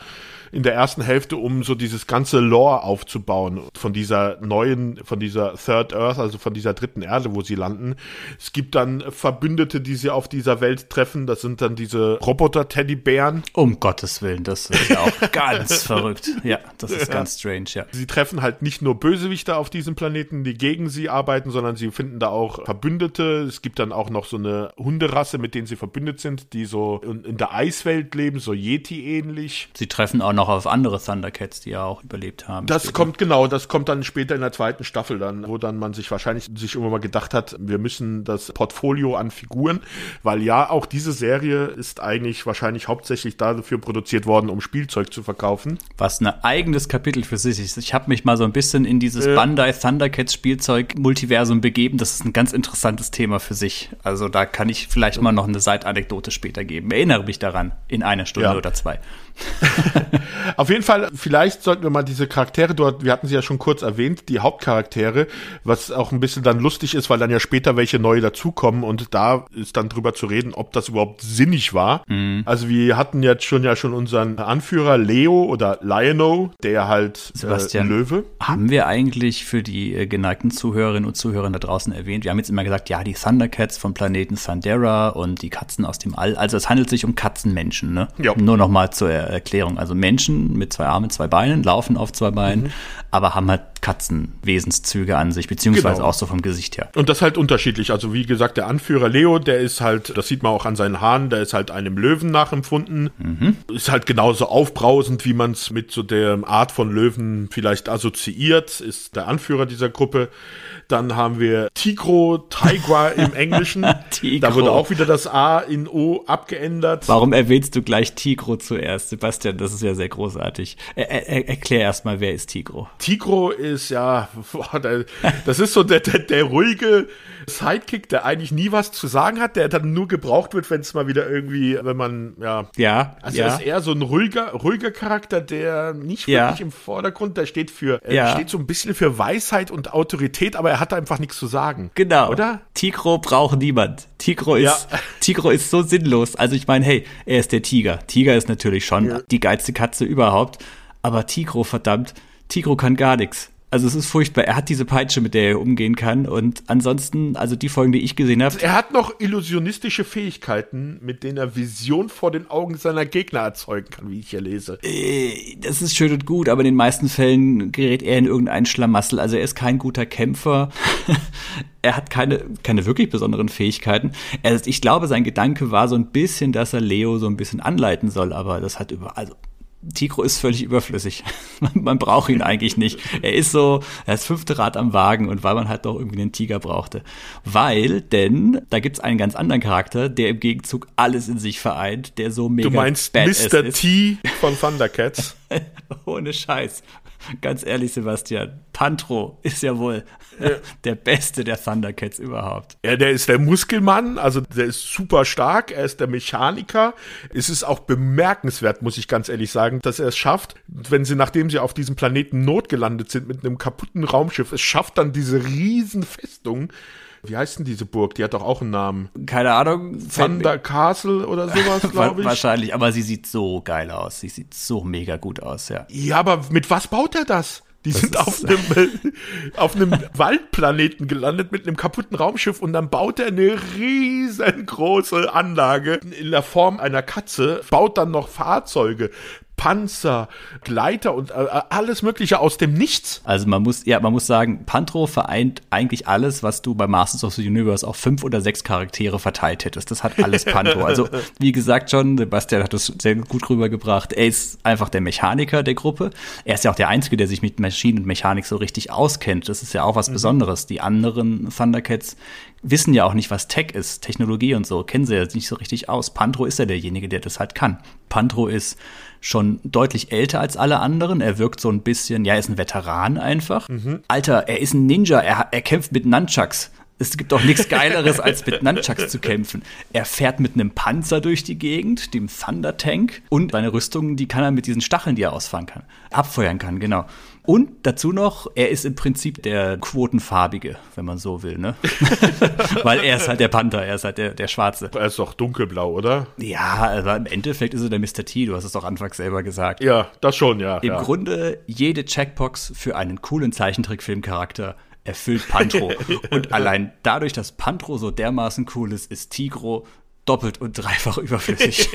S2: in der ersten Hälfte, um so dieses ganze Lore aufzubauen von dieser neuen, von dieser Third Earth, also von dieser dritten Erde, wo sie landen. Es gibt dann Verbündete, die sie auf dieser Welt treffen. Das sind dann diese Roboter-Teddybären.
S1: Um Gottes Willen, das ist ja auch <laughs> ganz verrückt. Ja, das ist ja. ganz strange, ja.
S2: Sie treffen halt nicht nur Bösewichte auf diesem Planeten, die gegen sie arbeiten, sondern sie finden da auch Verbündete. Es gibt dann auch noch so eine Hunderasse, mit denen sie verbündet sind, die so in der Eiswelt leben, so Yeti ähnlich.
S1: Sie treffen auch noch auf andere Thundercats, die ja auch überlebt haben.
S2: Das später. kommt genau, das kommt dann später in der zweiten Staffel dann, wo dann man sich wahrscheinlich sich irgendwann mal gedacht hat, wir müssen das Portfolio an Figuren, weil ja auch diese Serie ist eigentlich wahrscheinlich hauptsächlich dafür produziert worden, um Spielzeug zu verkaufen.
S1: Was ein eigenes Kapitel für sich ist. Ich habe mich mal so ein bisschen in dieses äh, Bandai Thundercats Spielzeug Multiversum begeben. Das ist ein ganz interessantes Thema für sich. Also da kann ich vielleicht mal noch eine Seitanekdote später geben. Erinnere mich daran in einer Stunde ja. oder zwei. <laughs>
S2: Auf jeden Fall, vielleicht sollten wir mal diese Charaktere dort, wir hatten sie ja schon kurz erwähnt, die Hauptcharaktere, was auch ein bisschen dann lustig ist, weil dann ja später welche neue dazukommen und da ist dann drüber zu reden, ob das überhaupt sinnig war. Mhm. Also wir hatten jetzt schon ja schon unseren Anführer Leo oder Liono, der halt
S1: äh, Sebastian,
S2: äh, Löwe.
S1: Haben wir eigentlich für die äh, geneigten Zuhörerinnen und Zuhörer da draußen erwähnt? Wir haben jetzt immer gesagt, ja, die Thundercats vom Planeten Thundera und die Katzen aus dem All. Also es handelt sich um Katzenmenschen, ne? Ja. Nur noch mal zur Erklärung. Also Menschen mit zwei Armen, zwei Beinen, laufen auf zwei Beinen, mhm. aber haben halt Katzenwesenszüge an sich, beziehungsweise genau. auch so vom Gesicht her.
S2: Und das halt unterschiedlich. Also wie gesagt, der Anführer Leo, der ist halt, das sieht man auch an seinen Haaren, der ist halt einem Löwen nachempfunden. Mhm. Ist halt genauso aufbrausend, wie man es mit so der Art von Löwen vielleicht assoziiert, ist der Anführer dieser Gruppe. Dann haben wir Tigro, Tigra im <laughs> Englischen. da wurde auch wieder das A in O abgeändert.
S1: Warum erwähnst du gleich Tigro zuerst, Sebastian? Das ist ja sehr großartig. Er, er, erklär erstmal, wer ist Tigro?
S2: Tigro ist ja, <laughs> das ist so der, der, der ruhige Sidekick, der eigentlich nie was zu sagen hat, der dann nur gebraucht wird, wenn es mal wieder irgendwie, wenn man, ja.
S1: Ja.
S2: Also
S1: ja.
S2: er ist eher so ein ruhiger, ruhiger Charakter, der nicht wirklich ja. im Vordergrund, der steht für, äh, ja. steht so ein bisschen für Weisheit und Autorität, aber er hat einfach nichts zu sagen.
S1: Genau. Oder? Tigro braucht niemand. Tigro ist. Tigro ist so sinnlos. Also ich meine, hey, er ist der Tiger. Tiger ist natürlich schon die geilste Katze überhaupt. Aber Tigro, verdammt, Tigro kann gar nichts. Also es ist furchtbar. Er hat diese Peitsche, mit der er umgehen kann. Und ansonsten, also die Folgen, die ich gesehen habe.
S2: Er hat noch illusionistische Fähigkeiten, mit denen er Vision vor den Augen seiner Gegner erzeugen kann, wie ich hier lese.
S1: Äh, das ist schön und gut, aber in den meisten Fällen gerät er in irgendeinen Schlamassel. Also er ist kein guter Kämpfer. <laughs> er hat keine, keine wirklich besonderen Fähigkeiten. Er, ich glaube, sein Gedanke war so ein bisschen, dass er Leo so ein bisschen anleiten soll, aber das hat über, also Tigro ist völlig überflüssig. <laughs> man braucht ihn eigentlich nicht. Er ist so das fünfte Rad am Wagen und weil man halt doch irgendwie einen Tiger brauchte. Weil, denn da gibt's einen ganz anderen Charakter, der im Gegenzug alles in sich vereint, der so mega
S2: Du meinst Mr. T von Thundercats? <laughs>
S1: Ohne Scheiß. <laughs> Ganz ehrlich, Sebastian, Pantro ist ja wohl ja. <laughs> der Beste der Thundercats überhaupt.
S2: Ja, der ist der Muskelmann, also der ist super stark, er ist der Mechaniker. Es ist auch bemerkenswert, muss ich ganz ehrlich sagen, dass er es schafft, wenn sie, nachdem sie auf diesem Planeten Not gelandet sind mit einem kaputten Raumschiff, es schafft dann diese riesen Festung wie heißt denn diese Burg? Die hat doch auch einen Namen.
S1: Keine Ahnung.
S2: Thunder Castle oder sowas, <laughs> glaube ich.
S1: Wahrscheinlich, aber sie sieht so geil aus. Sie sieht so mega gut aus, ja.
S2: Ja, aber mit was baut er das? Die das sind auf einem, <laughs> auf einem Waldplaneten gelandet mit einem kaputten Raumschiff und dann baut er eine riesengroße Anlage in der Form einer Katze, baut dann noch Fahrzeuge, Panzer, Gleiter und äh, alles Mögliche aus dem Nichts.
S1: Also man muss, ja, man muss sagen, Pantro vereint eigentlich alles, was du bei Masters of the Universe auf fünf oder sechs Charaktere verteilt hättest. Das hat alles Pantro. also <laughs> wie gesagt schon, Sebastian hat das sehr gut rübergebracht. Er ist einfach der Mechaniker der Gruppe. Er ist ja auch der Einzige, der sich mit Maschinen und Mechanik so richtig auskennt. Das ist ja auch was mhm. Besonderes. Die anderen Thundercats wissen ja auch nicht, was Tech ist, Technologie und so, kennen sie ja nicht so richtig aus. Pantro ist ja derjenige, der das halt kann. Pantro ist schon deutlich älter als alle anderen. Er wirkt so ein bisschen, ja, er ist ein Veteran einfach. Mhm. Alter, er ist ein Ninja, er, er kämpft mit Nunchucks. Es gibt doch nichts Geileres, als mit Nunchucks zu kämpfen. Er fährt mit einem Panzer durch die Gegend, dem Thunder Tank. Und seine Rüstung, die kann er mit diesen Stacheln, die er ausfahren kann, abfeuern kann, genau. Und dazu noch, er ist im Prinzip der Quotenfarbige, wenn man so will, ne? <laughs> Weil er ist halt der Panther, er ist halt der, der Schwarze.
S2: Er ist doch dunkelblau, oder?
S1: Ja, aber im Endeffekt ist er der Mr. T, du hast es doch anfangs selber gesagt.
S2: Ja, das schon, ja.
S1: Im
S2: ja.
S1: Grunde jede Checkbox für einen coolen Zeichentrickfilmcharakter erfüllt Pantro. <laughs> und allein dadurch, dass Pantro so dermaßen cool ist, ist Tigro doppelt und dreifach <laughs> überflüssig.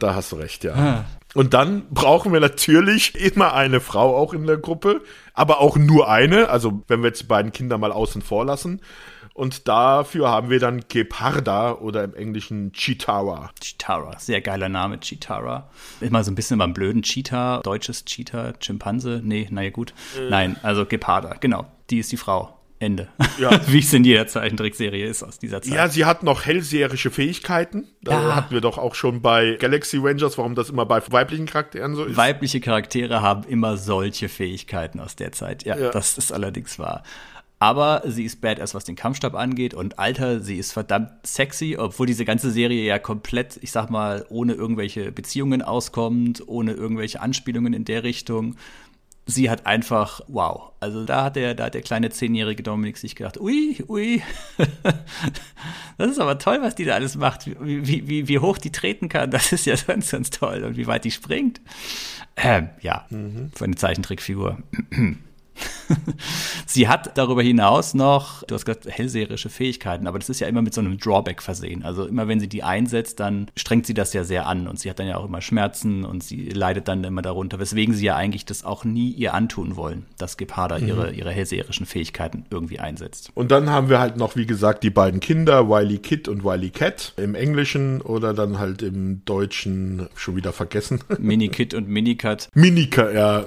S2: da hast du recht, ja. Und dann brauchen wir natürlich immer eine Frau auch in der Gruppe, aber auch nur eine, also wenn wir jetzt die beiden Kinder mal außen vor lassen. Und dafür haben wir dann Geparda oder im Englischen Chitara.
S1: Chitara, sehr geiler Name, Chitara. Immer so ein bisschen beim blöden Cheetah, deutsches Cheetah, Schimpanse. Nee, naja, gut. Äh. Nein, also Geparda, genau. Die ist die Frau. Ende. Ja. <laughs> Wie es in jeder Zeichentrickserie ist aus dieser Zeit.
S2: Ja, sie hat noch hellseherische Fähigkeiten. Da ja. hatten wir doch auch schon bei Galaxy Rangers, warum das immer bei weiblichen Charakteren so ist.
S1: Weibliche Charaktere haben immer solche Fähigkeiten aus der Zeit. Ja, ja. das ist allerdings wahr. Aber sie ist badass, was den Kampfstab angeht. Und Alter, sie ist verdammt sexy, obwohl diese ganze Serie ja komplett, ich sag mal, ohne irgendwelche Beziehungen auskommt, ohne irgendwelche Anspielungen in der Richtung sie hat einfach, wow. Also da hat der, da hat der kleine zehnjährige Dominik sich gedacht, ui, ui, <laughs> das ist aber toll, was die da alles macht. Wie, wie, wie hoch die treten kann, das ist ja <laughs> ganz, ganz toll. Und wie weit die springt. Ähm, ja, mhm. für eine Zeichentrickfigur. <clears throat> <laughs> sie hat darüber hinaus noch, du hast gesagt, hellseherische Fähigkeiten, aber das ist ja immer mit so einem Drawback versehen. Also immer wenn sie die einsetzt, dann strengt sie das ja sehr an und sie hat dann ja auch immer Schmerzen und sie leidet dann immer darunter, weswegen sie ja eigentlich das auch nie ihr antun wollen, dass Geparda mhm. ihre, ihre hellseherischen Fähigkeiten irgendwie einsetzt.
S2: Und dann haben wir halt noch, wie gesagt, die beiden Kinder, Wiley Kid und Wiley Cat im Englischen oder dann halt im Deutschen schon wieder vergessen.
S1: Mini Kid und Mini Cat.
S2: Mini Cat, ja.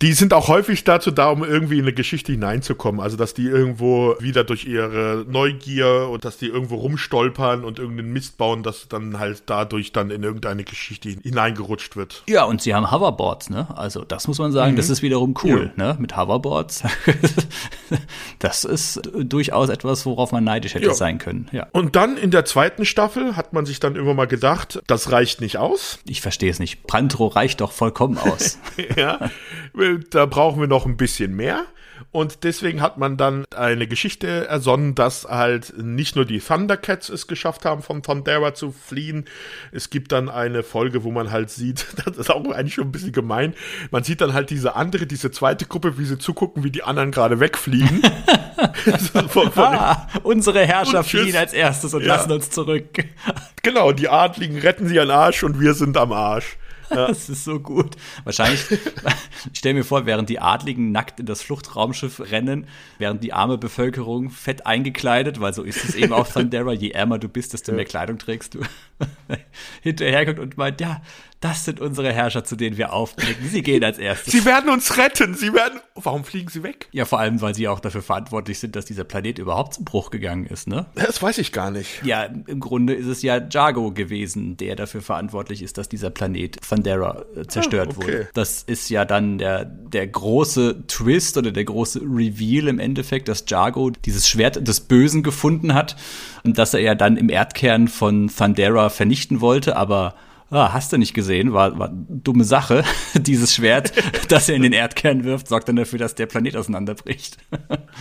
S2: Die sind auch häufig dazu da, um irgendwie in eine Geschichte hineinzukommen. Also, dass die irgendwo wieder durch ihre Neugier und dass die irgendwo rumstolpern und irgendeinen Mist bauen, dass dann halt dadurch dann in irgendeine Geschichte hineingerutscht wird.
S1: Ja, und sie haben Hoverboards, ne? Also, das muss man sagen, mhm. das ist wiederum cool, ja. ne? Mit Hoverboards. <laughs> das ist durchaus etwas, worauf man neidisch hätte ja. sein können, ja.
S2: Und dann in der zweiten Staffel hat man sich dann immer mal gedacht, das reicht nicht aus.
S1: Ich verstehe es nicht. Brandro reicht doch vollkommen aus. <laughs>
S2: ja, da brauchen wir noch ein bisschen mehr. Und deswegen hat man dann eine Geschichte ersonnen, dass halt nicht nur die Thundercats es geschafft haben, von Thundera zu fliehen. Es gibt dann eine Folge, wo man halt sieht, <laughs> das ist auch eigentlich schon ein bisschen gemein, man sieht dann halt diese andere, diese zweite Gruppe, wie sie zugucken, wie die anderen gerade wegfliegen. <laughs>
S1: von, von ah, unsere Herrscher fliehen als erstes und ja. lassen uns zurück.
S2: Genau, die Adligen retten sie an Arsch und wir sind am Arsch. <laughs>
S1: Ja. Das ist so gut. Wahrscheinlich, <laughs> ich stelle mir vor, während die Adligen nackt in das Fluchtraumschiff rennen, während die arme Bevölkerung fett eingekleidet, weil so ist es eben auch <laughs> Thundera, je ärmer du bist, desto mehr Kleidung trägst du, <laughs> hinterherkommt und meint, ja, das sind unsere Herrscher, zu denen wir aufblicken. Sie gehen als erstes.
S2: Sie werden uns retten. Sie werden. Warum fliegen sie weg?
S1: Ja, vor allem, weil sie auch dafür verantwortlich sind, dass dieser Planet überhaupt zum Bruch gegangen ist, ne?
S2: Das weiß ich gar nicht.
S1: Ja, im Grunde ist es ja Jago gewesen, der dafür verantwortlich ist, dass dieser Planet Thundera äh, zerstört ah, okay. wurde. Das ist ja dann der, der große Twist oder der große Reveal im Endeffekt, dass Jago dieses Schwert des Bösen gefunden hat dass er ja dann im Erdkern von Thundera vernichten wollte, aber ah, hast du nicht gesehen, war, war dumme Sache. <laughs> Dieses Schwert, <laughs> das er in den Erdkern wirft, sorgt dann dafür, dass der Planet auseinanderbricht.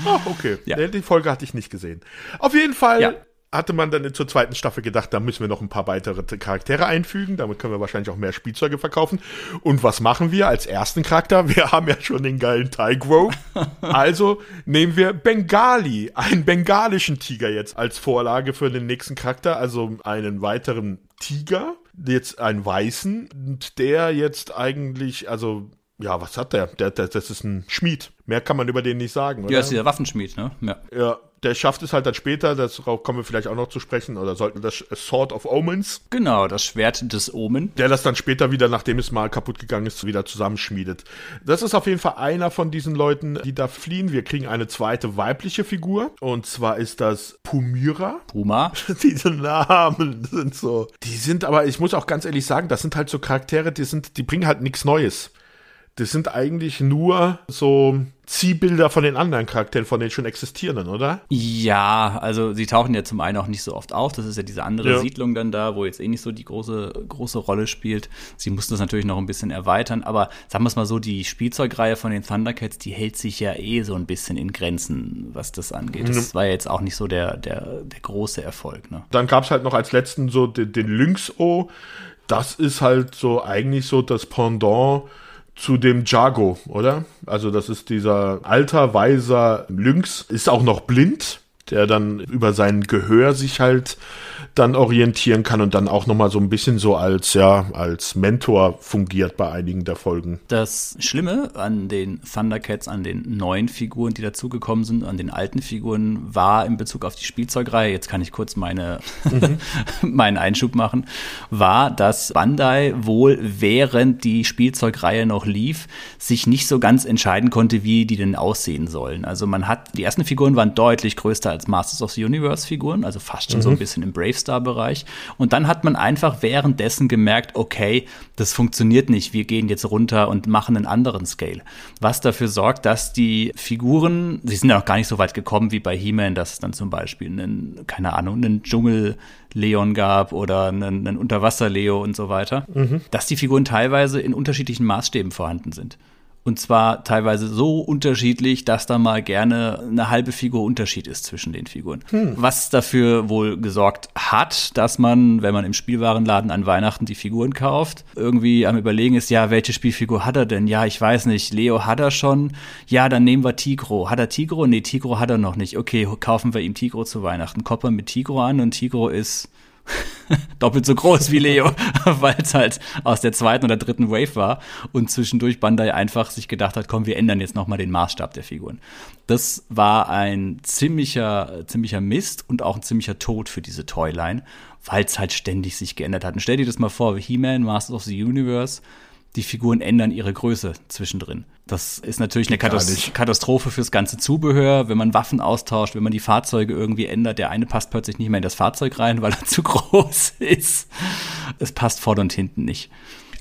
S2: Ah, okay. <laughs> Ja. Die Folge hatte ich nicht gesehen. Auf jeden Fall ja. Hatte man dann zur zweiten Staffel gedacht, da müssen wir noch ein paar weitere Charaktere einfügen. Damit können wir wahrscheinlich auch mehr Spielzeuge verkaufen. Und was machen wir als ersten Charakter? <laughs> Wir haben ja schon den geilen Tigro. Also nehmen wir Bengali, einen bengalischen Tiger jetzt als Vorlage für den nächsten Charakter, also einen weiteren Tiger jetzt einen Weißen, der jetzt eigentlich, also ja, was hat der? der, der das ist ein Schmied. Mehr kann man über den nicht sagen,
S1: oder? Ja, ist dieser Waffenschmied, ne?
S2: Ja. ja, der schafft es halt dann später, darauf kommen wir vielleicht auch noch zu sprechen, oder sollten das Sword of Omens.
S1: Genau, das Schwert des Omen.
S2: Der das dann später wieder, nachdem es mal kaputt gegangen ist, wieder zusammenschmiedet. Das ist auf jeden Fall einer von diesen Leuten, die da fliehen. Wir kriegen eine zweite weibliche Figur, und zwar ist das Pumira.
S1: Puma. <laughs>
S2: Diese Namen sind so. Die sind aber, ich muss auch ganz ehrlich sagen, das sind halt so Charaktere, die sind, die bringen halt nichts Neues das sind eigentlich nur so Ziehbilder von den anderen Charakteren, von den schon existierenden, oder?
S1: Ja, also sie tauchen ja zum einen auch nicht so oft auf. Das ist ja diese andere ja. Siedlung dann da, wo jetzt eh nicht so die große, große Rolle spielt. Sie mussten das natürlich noch ein bisschen erweitern, aber sagen wir es mal so, die Spielzeugreihe von den Thundercats, die hält sich ja eh so ein bisschen in Grenzen, was das angeht. Das war ja jetzt auch nicht so der, der, der große Erfolg. Ne?
S2: Dann gab es halt noch als letzten so den, den Lynx-O. Das ist halt so eigentlich so das Pendant zu dem Jago, oder? Also das ist dieser alter, weiser Lynx, ist auch noch blind, der dann über sein Gehör sich halt dann orientieren kann und dann auch nochmal so ein bisschen so als, ja, als Mentor fungiert bei einigen der Folgen.
S1: Das Schlimme an den Thundercats, an den neuen Figuren, die dazugekommen sind, an den alten Figuren, war in Bezug auf die Spielzeugreihe, jetzt kann ich kurz meine, mhm. <laughs> meinen Einschub machen, war, dass Bandai wohl während die Spielzeugreihe noch lief, sich nicht so ganz entscheiden konnte, wie die denn aussehen sollen. Also man hat, die ersten Figuren waren deutlich größer als Masters of the Universe Figuren, also fast schon mhm. so ein bisschen im Brave Star-Bereich. Und dann hat man einfach währenddessen gemerkt, okay, das funktioniert nicht, wir gehen jetzt runter und machen einen anderen Scale. Was dafür sorgt, dass die Figuren, sie sind ja noch gar nicht so weit gekommen wie bei He-Man, dass es dann zum Beispiel einen, keine Ahnung, einen Dschungel Leon gab oder einen, einen Unterwasser-Leo und so weiter, mhm. dass die Figuren teilweise in unterschiedlichen Maßstäben vorhanden sind. Und zwar teilweise so unterschiedlich, dass da mal gerne eine halbe Figur Unterschied ist zwischen den Figuren. Hm. Was dafür wohl gesorgt hat, dass man, wenn man im Spielwarenladen an Weihnachten die Figuren kauft, irgendwie am Überlegen ist, ja, welche Spielfigur hat er denn? Ja, ich weiß nicht. Leo hat er schon. Ja, dann nehmen wir Tigro. Hat er Tigro? Nee, Tigro hat er noch nicht. Okay, kaufen wir ihm Tigro zu Weihnachten. Koppern mit Tigro an und Tigro ist <laughs> doppelt so groß wie Leo, <laughs> weil es halt aus der zweiten oder dritten Wave war und zwischendurch Bandai einfach sich gedacht hat, komm, wir ändern jetzt nochmal den Maßstab der Figuren. Das war ein ziemlicher, ziemlicher Mist und auch ein ziemlicher Tod für diese Toyline, weil es halt ständig sich geändert hat. Und stell dir das mal vor, He-Man, Masters of the Universe, die Figuren ändern ihre Größe zwischendrin. Das ist natürlich eine Katastrophe fürs ganze Zubehör, wenn man Waffen austauscht, wenn man die Fahrzeuge irgendwie ändert. Der eine passt plötzlich nicht mehr in das Fahrzeug rein, <laughs> weil er zu groß <laughs> ist. Es passt vorne und hinten nicht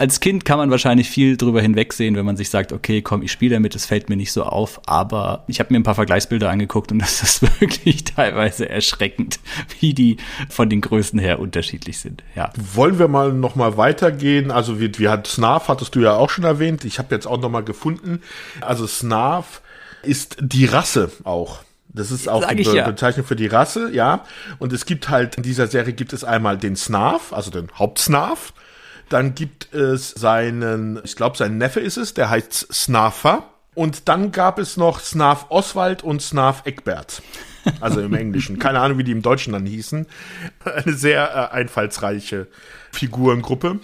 S1: als Kind kann man wahrscheinlich viel drüber hinwegsehen, wenn man sich sagt, okay, komm, ich spiele damit, es fällt mir nicht so auf. Aber ich habe mir ein paar Vergleichsbilder angeguckt und das ist <laughs> wirklich teilweise erschreckend, wie die von den Größen her unterschiedlich sind. Ja.
S2: Wollen wir mal noch mal weitergehen? Also wie, wie hat Snarf, hattest du ja auch schon erwähnt. Ich habe jetzt auch noch mal gefunden. Also Snarf ist die Rasse auch. Das ist auch die Be ja. Bezeichnung für die Rasse, ja. Und es gibt halt, in dieser Serie gibt es einmal den Snarf, also den Hauptsnarf. Dann gibt es seinen, ich glaube, sein Neffe ist es, der heißt Snarfer. Und dann gab es noch Snarf Oswald und Snarf Eckbert. Also im Englischen. Keine Ahnung, wie die im Deutschen dann hießen. Eine sehr äh, einfallsreiche Figurengruppe.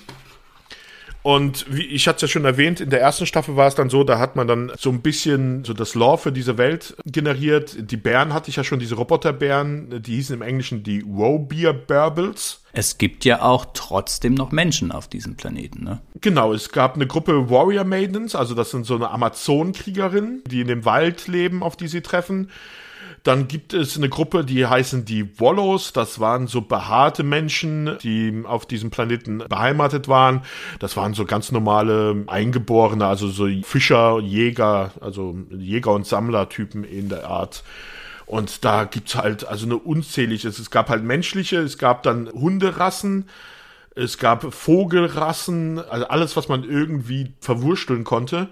S2: Und wie ich hatte es ja schon erwähnt, in der ersten Staffel war es dann so, da hat man dann so ein bisschen so das Lore für diese Welt generiert. Die Bären hatte ich ja schon, diese Roboterbären, die hießen im Englischen die Wobeer Burbles.
S1: Es gibt ja auch trotzdem noch Menschen auf diesem Planeten, ne?
S2: Genau, es gab eine Gruppe Warrior Maidens, also das sind so eine Amazonenkriegerinnen, die in dem Wald leben, auf die sie treffen. Dann gibt es eine Gruppe, die heißen die Wallows. Das waren so behaarte Menschen, die auf diesem Planeten beheimatet waren. Das waren so ganz normale Eingeborene, also so Fischer, Jäger, also Jäger- und Sammlertypen in der Art. Und da gibt's halt also eine unzählige, es gab halt menschliche, es gab dann Hunderassen, es gab Vogelrassen, also alles, was man irgendwie verwursteln konnte.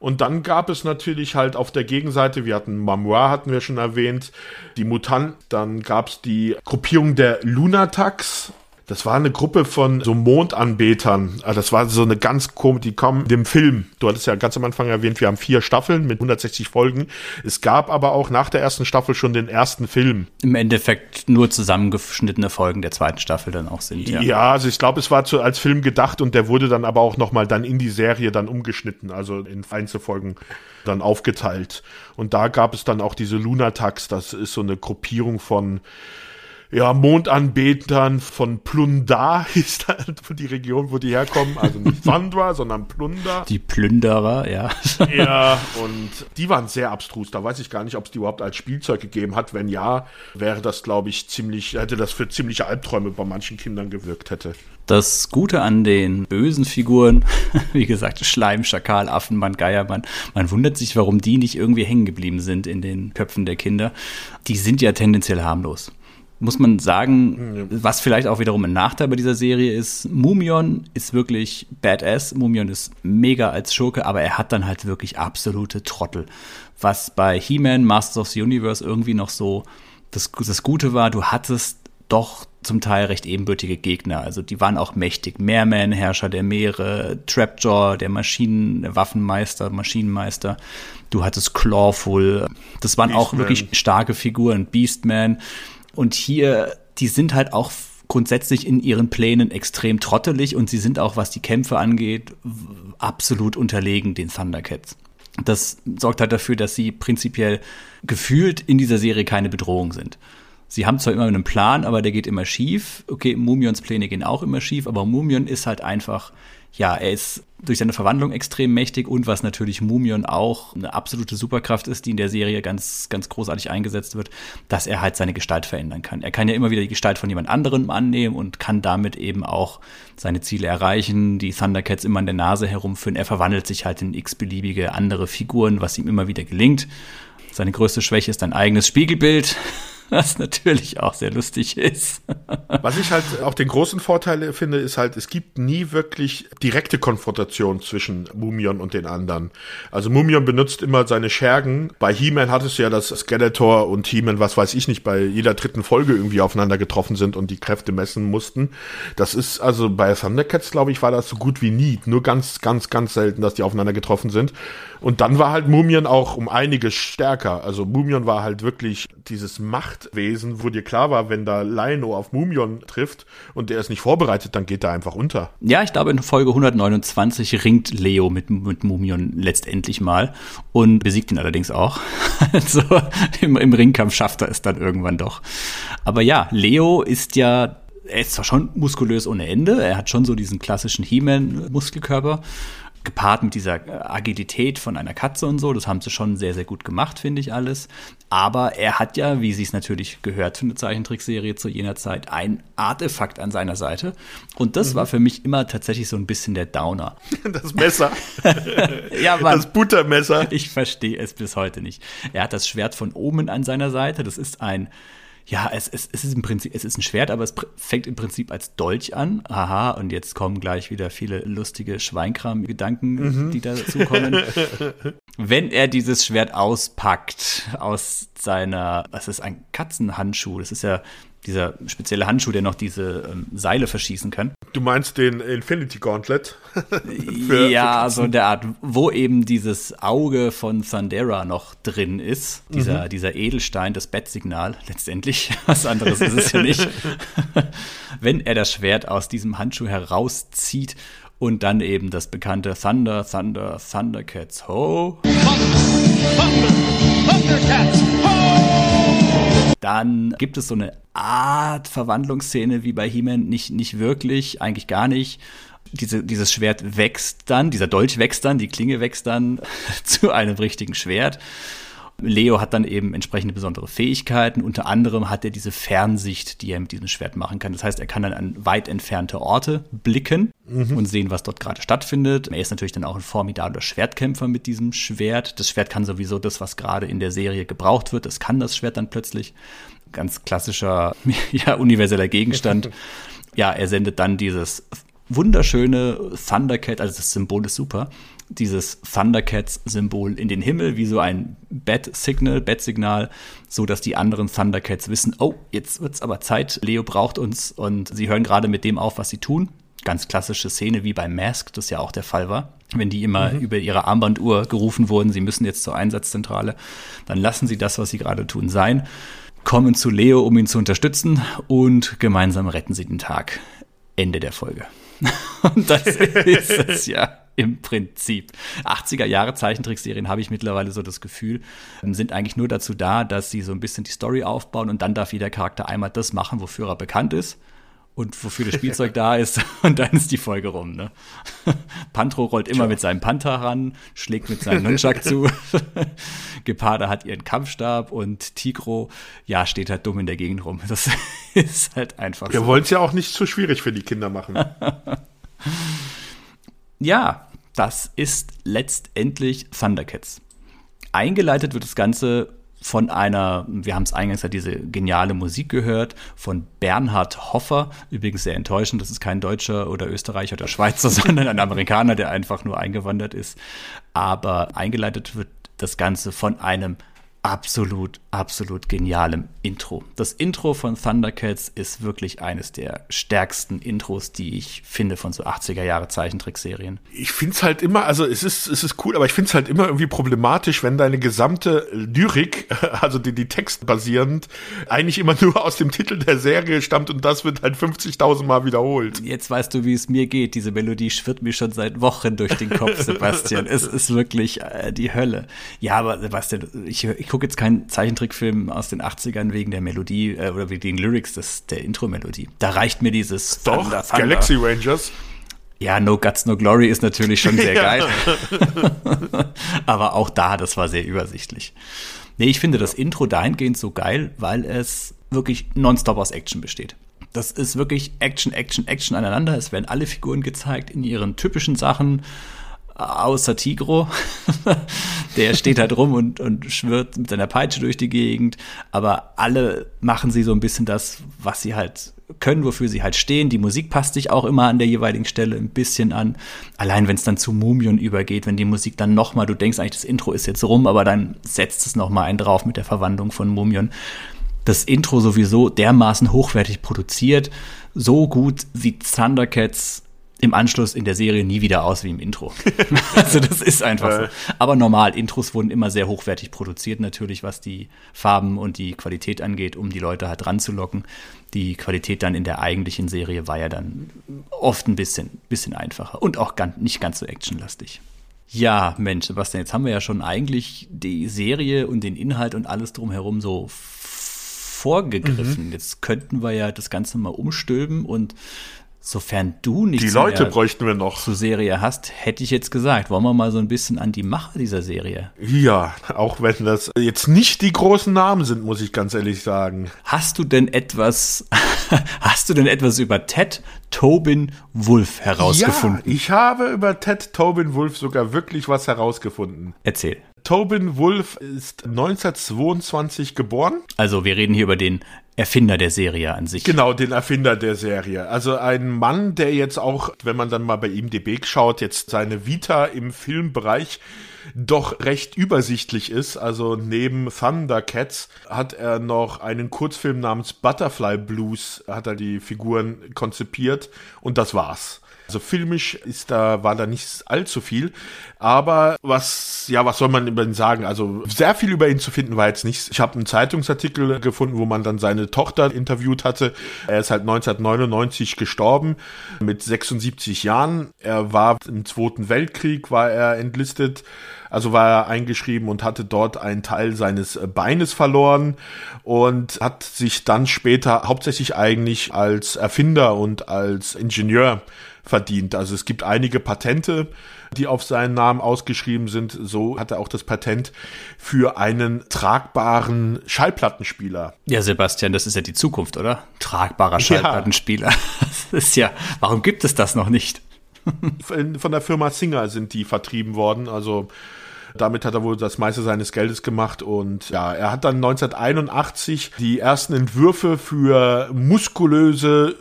S2: Und dann gab es natürlich halt auf der Gegenseite, wir hatten Mamoir, hatten wir schon erwähnt, die Mutanten, dann gab es die Gruppierung der Lunatax, das war eine Gruppe von so Mondanbetern. Also das war so eine ganz komische, die kommen dem Film. Du hattest ja ganz am Anfang erwähnt, wir haben vier Staffeln mit 160 Folgen. Es gab aber auch nach der ersten Staffel schon den ersten Film.
S1: Im Endeffekt nur zusammengeschnittene Folgen der zweiten Staffel dann auch sind.
S2: Ja, ja also ich glaube, es war zu, als Film gedacht und der wurde dann aber auch nochmal dann in die Serie dann umgeschnitten, also in Einzelfolgen dann aufgeteilt. Und da gab es dann auch diese Lunatax, das ist so eine Gruppierung von ja, Mondanbetern von Plundar <laughs> ist halt die Region, wo die herkommen. Also nicht Thundra, sondern Plunder.
S1: Die Plünderer, ja. <laughs>
S2: ja, und die waren sehr abstrus. Da weiß ich gar nicht, ob es die überhaupt als Spielzeug gegeben hat. Wenn ja, wäre das, glaube ich, ziemlich, hätte das für ziemliche Albträume bei manchen Kindern gewirkt hätte.
S1: Das Gute an den bösen Figuren, <laughs> wie gesagt, Schleim, Schakal, Affenmann, Geiermann, man wundert sich, warum die nicht irgendwie hängen geblieben sind in den Köpfen der Kinder. Die sind ja tendenziell harmlos muss man sagen, was vielleicht auch wiederum ein Nachteil bei dieser Serie ist, Mumion ist wirklich badass. Mumion ist mega als Schurke, aber er hat dann halt wirklich absolute Trottel. Was bei He-Man, Masters of the Universe irgendwie noch so das, das Gute war, du hattest doch zum Teil recht ebenbürtige Gegner. Also die waren auch mächtig. Meerman, Herrscher der Meere, Trapjaw, der Maschinen, der Waffenmeister, Maschinenmeister. Du hattest Clawful. Das waren Beastman. auch wirklich starke Figuren. Beastman und hier, die sind halt auch grundsätzlich in ihren Plänen extrem trottelig und sie sind auch, was die Kämpfe angeht, absolut unterlegen den Thundercats. Das sorgt halt dafür, dass sie prinzipiell gefühlt in dieser Serie keine Bedrohung sind. Sie haben zwar immer einen Plan, aber der geht immer schief. Okay, Mumions Pläne gehen auch immer schief, aber Mumion ist halt einfach ja, er ist durch seine Verwandlung extrem mächtig und was natürlich Mumion auch eine absolute Superkraft ist, die in der Serie ganz, ganz großartig eingesetzt wird, dass er halt seine Gestalt verändern kann. Er kann ja immer wieder die Gestalt von jemand anderem annehmen und kann damit eben auch seine Ziele erreichen, die Thundercats immer an der Nase herumführen. Er verwandelt sich halt in x-beliebige andere Figuren, was ihm immer wieder gelingt. Seine größte Schwäche ist ein eigenes Spiegelbild. <laughs> was natürlich auch sehr lustig ist. <laughs>
S2: Was ich halt auch den großen Vorteil finde, ist halt, es gibt nie wirklich direkte Konfrontation zwischen Mumion und den anderen. Also Mumion benutzt immer seine Schergen. Bei He-Man hattest du ja, dass Skeletor und He-Man, was weiß ich nicht, bei jeder dritten Folge irgendwie aufeinander getroffen sind und die Kräfte messen mussten. Das ist also bei Thundercats, glaube ich, war das so gut wie nie. Nur ganz, ganz, ganz selten, dass die aufeinander getroffen sind. Und dann war halt Mumion auch um einiges stärker. Also Mumion war halt wirklich dieses Machtwesen, wo dir klar war, wenn da Lino auf Mumion trifft und der ist nicht vorbereitet, dann geht er einfach unter.
S1: Ja, ich glaube, in Folge 129 ringt Leo mit, mit Mumion letztendlich mal und besiegt ihn allerdings auch. <laughs> also im, im Ringkampf schafft er es dann irgendwann doch. Aber ja, Leo ist ja er ist zwar schon muskulös ohne Ende, er hat schon so diesen klassischen He-Man-Muskelkörper, gepaart mit dieser Agilität von einer Katze und so. Das haben sie schon sehr, sehr gut gemacht, finde ich alles. Aber er hat ja, wie sie es natürlich gehört für eine Zeichentrickserie zu jener Zeit, ein Artefakt an seiner Seite. Und das mhm. war für mich immer tatsächlich so ein bisschen der Downer. <laughs>
S2: Das Messer. <laughs>
S1: ja, Mann,
S2: das Buttermesser.
S1: Ich verstehe es bis heute nicht. Er hat das Schwert von Omen an seiner Seite. Das ist ein ja, es, es, es ist im Prinzip, es ist ein Schwert, aber es fängt im Prinzip als Dolch an. Aha, und jetzt kommen gleich wieder viele lustige Schweinkram-Gedanken, mhm. die dazu kommen. <laughs> Wenn er dieses Schwert auspackt aus seiner, was ist ein Katzenhandschuh? Das ist ja dieser spezielle Handschuh, der noch diese ähm, Seile verschießen kann.
S2: Du meinst den Infinity Gauntlet? <laughs>
S1: für, ja, für so in der Art, wo eben dieses Auge von Thundera noch drin ist. Dieser, mhm. dieser Edelstein, das Bettsignal letztendlich. <laughs> Was anderes ist es ja nicht. <laughs> Wenn er das Schwert aus diesem Handschuh herauszieht Und dann eben das bekannte Thunder, Thunder, Thundercats Ho. Dann gibt es so eine Art Verwandlungsszene wie bei He-Man, nicht, nicht wirklich, eigentlich gar nicht. Diese, dieses Schwert wächst dann, dieser Dolch wächst dann, die Klinge wächst dann <laughs> zu einem richtigen Schwert. Leo hat dann eben entsprechende besondere Fähigkeiten. Unter anderem hat er diese Fernsicht, die er mit diesem Schwert machen kann. Das heißt, er kann dann an weit entfernte Orte blicken mhm. und sehen, was dort gerade stattfindet. Er ist natürlich dann auch ein formidabler Schwertkämpfer mit diesem Schwert. Das Schwert kann sowieso das, was gerade in der Serie gebraucht wird. Das kann das Schwert dann plötzlich. Ganz klassischer, <laughs> ja, universeller Gegenstand. <laughs> ja, er sendet dann dieses wunderschöne Thundercat, also das Symbol ist super, dieses Thundercats-Symbol in den Himmel, wie so ein Bat-Signal, Bat-Signal, so dass die anderen Thundercats wissen, oh, jetzt wird's aber Zeit, Leo braucht uns und sie hören gerade mit dem auf, was sie tun. Ganz klassische Szene wie beim Mask, das ja auch der Fall war. Wenn die immer mhm. über ihre Armbanduhr gerufen wurden, sie müssen jetzt zur Einsatzzentrale, dann lassen sie das, was sie gerade tun, sein, kommen zu Leo, um ihn zu unterstützen und gemeinsam retten sie den Tag. Ende der Folge. <laughs> Und das ist es ja im Prinzip. 80er Jahre Zeichentrickserien habe ich mittlerweile so das Gefühl, sind eigentlich nur dazu da, dass sie so ein bisschen die Story aufbauen und dann darf jeder Charakter einmal das machen, wofür er bekannt ist und wofür das <laughs> Spielzeug da ist <laughs> und dann ist die Folge rum. Ne? <laughs> Pantro rollt immer Tja. mit seinem Panther ran, schlägt mit seinem Nunchuck zu. Geparda hat ihren Kampfstab und Tigro, ja, steht halt dumm in der Gegend rum. Das ist halt einfach
S2: Wir so. wollen es ja auch nicht zu schwierig für die Kinder machen.
S1: ja, das ist letztendlich Thundercats. Eingeleitet wird das Ganze von einer, wir haben es eingangs ja diese geniale Musik gehört, von Bernhard Hoffer. Übrigens sehr enttäuschend, das ist kein Deutscher oder Österreicher oder Schweizer, <laughs> sondern ein Amerikaner, der einfach nur eingewandert ist. Aber eingeleitet wird das Ganze von einem absolut, absolut genialem Intro. Das Intro von Thundercats ist wirklich eines der stärksten Intros, die ich finde von so 80er Jahre Zeichentrickserien.
S2: Ich finde es halt immer, also es ist, es ist cool, aber ich finde es halt immer irgendwie problematisch, wenn deine gesamte Lyrik, <laughs> also die, die textbasierend, eigentlich immer nur aus dem Titel der Serie stammt und das wird halt 50.000 Mal wiederholt.
S1: Jetzt weißt du, wie es mir geht. Diese Melodie schwirrt mir schon seit Wochen durch den Kopf, <laughs> Sebastian. es ist wirklich äh, die Hölle. Ja, aber Sebastian, ich, ich gucke jetzt keinen Zeichentrickfilm aus den 80ern wegen der Melodie äh, oder wegen den Lyrics des, der Intro-Melodie. Da reicht mir dieses
S2: Doch, Thunder, Thunder. Galaxy Rangers.
S1: Ja, No Guts, No Glory ist natürlich schon sehr <laughs> geil. <laughs> Aber auch da, das war sehr übersichtlich. Nee, ich finde das Intro dahingehend so geil, weil es wirklich nonstop aus Action besteht. Das ist wirklich Action, Action, Action aneinander. Es werden alle Figuren gezeigt in ihren typischen Sachen außer Tigro. <laughs> der steht halt rum und, und schwirrt mit seiner Peitsche durch die Gegend. Aber alle machen sie so ein bisschen das, was sie halt können, wofür sie halt stehen. Die Musik passt sich auch immer an der jeweiligen Stelle ein bisschen an. Allein wenn es dann zu Mumion übergeht, wenn die Musik dann nochmal, du denkst eigentlich, das Intro ist jetzt rum, aber dann setzt es nochmal einen drauf mit der Verwandlung von Mumion. Das Intro sowieso dermaßen hochwertig produziert, so gut wie Thundercats im Anschluss in der Serie nie wieder aus wie im Intro. <laughs> also das ist einfach so. Aber normal, Intros wurden immer sehr hochwertig produziert, natürlich, was die Farben und die Qualität angeht, um die Leute halt ranzulocken. Die Qualität dann in der eigentlichen Serie war ja dann oft ein bisschen, bisschen einfacher und auch ganz, nicht ganz so actionlastig. Ja, Mensch, Sebastian, jetzt haben wir ja schon eigentlich die Serie und den Inhalt und alles drumherum so vorgegriffen. Mhm. Jetzt könnten wir ja das Ganze mal umstülpen und Sofern du nicht
S2: die Leute bräuchten wir noch
S1: zur Serie hast, hätte ich jetzt gesagt, wollen wir mal so ein bisschen an die Macher dieser Serie.
S2: Ja, auch wenn das jetzt nicht die großen Namen sind, muss ich ganz ehrlich sagen.
S1: Hast du denn etwas, <laughs> hast du denn etwas über Ted Tobin Wolf herausgefunden?
S2: Ja, ich habe über Ted Tobin Wolf sogar wirklich was herausgefunden.
S1: Erzähl.
S2: Tobin Wolf ist 1922 geboren.
S1: Also wir reden hier über den Erfinder der Serie an sich.
S2: Genau, den Erfinder der Serie. Also ein Mann, der jetzt auch, wenn man dann mal bei ihm DB schaut, jetzt seine Vita im Filmbereich doch recht übersichtlich ist. Also neben Thundercats hat er noch einen Kurzfilm namens Butterfly Blues, hat er die Figuren konzipiert und das war's. Also filmisch ist da, war da nicht allzu viel. Aber was, ja, was soll man über ihn sagen? Also sehr viel über ihn zu finden war jetzt nichts. Ich habe einen Zeitungsartikel gefunden, wo man dann seine Tochter interviewt hatte. Er ist halt 1999 gestorben mit 76 Jahren. Er war im Zweiten Weltkrieg, war er entlistet. Also war er eingeschrieben und hatte dort einen Teil seines Beines verloren und hat sich dann später hauptsächlich eigentlich als Erfinder und als Ingenieur verdient. Also es gibt einige Patente, die auf seinen Namen ausgeschrieben sind. So hat er auch das Patent für einen tragbaren Schallplattenspieler.
S1: Ja, Sebastian, das ist ja die Zukunft, oder? Tragbarer Schallplattenspieler. Ja. <laughs> Das ist ja, warum gibt es das noch nicht?
S2: Von der Firma Singer sind die vertrieben worden. Also damit hat er wohl das meiste seines Geldes gemacht und ja, er hat dann 1981 die ersten Entwürfe für muskulöse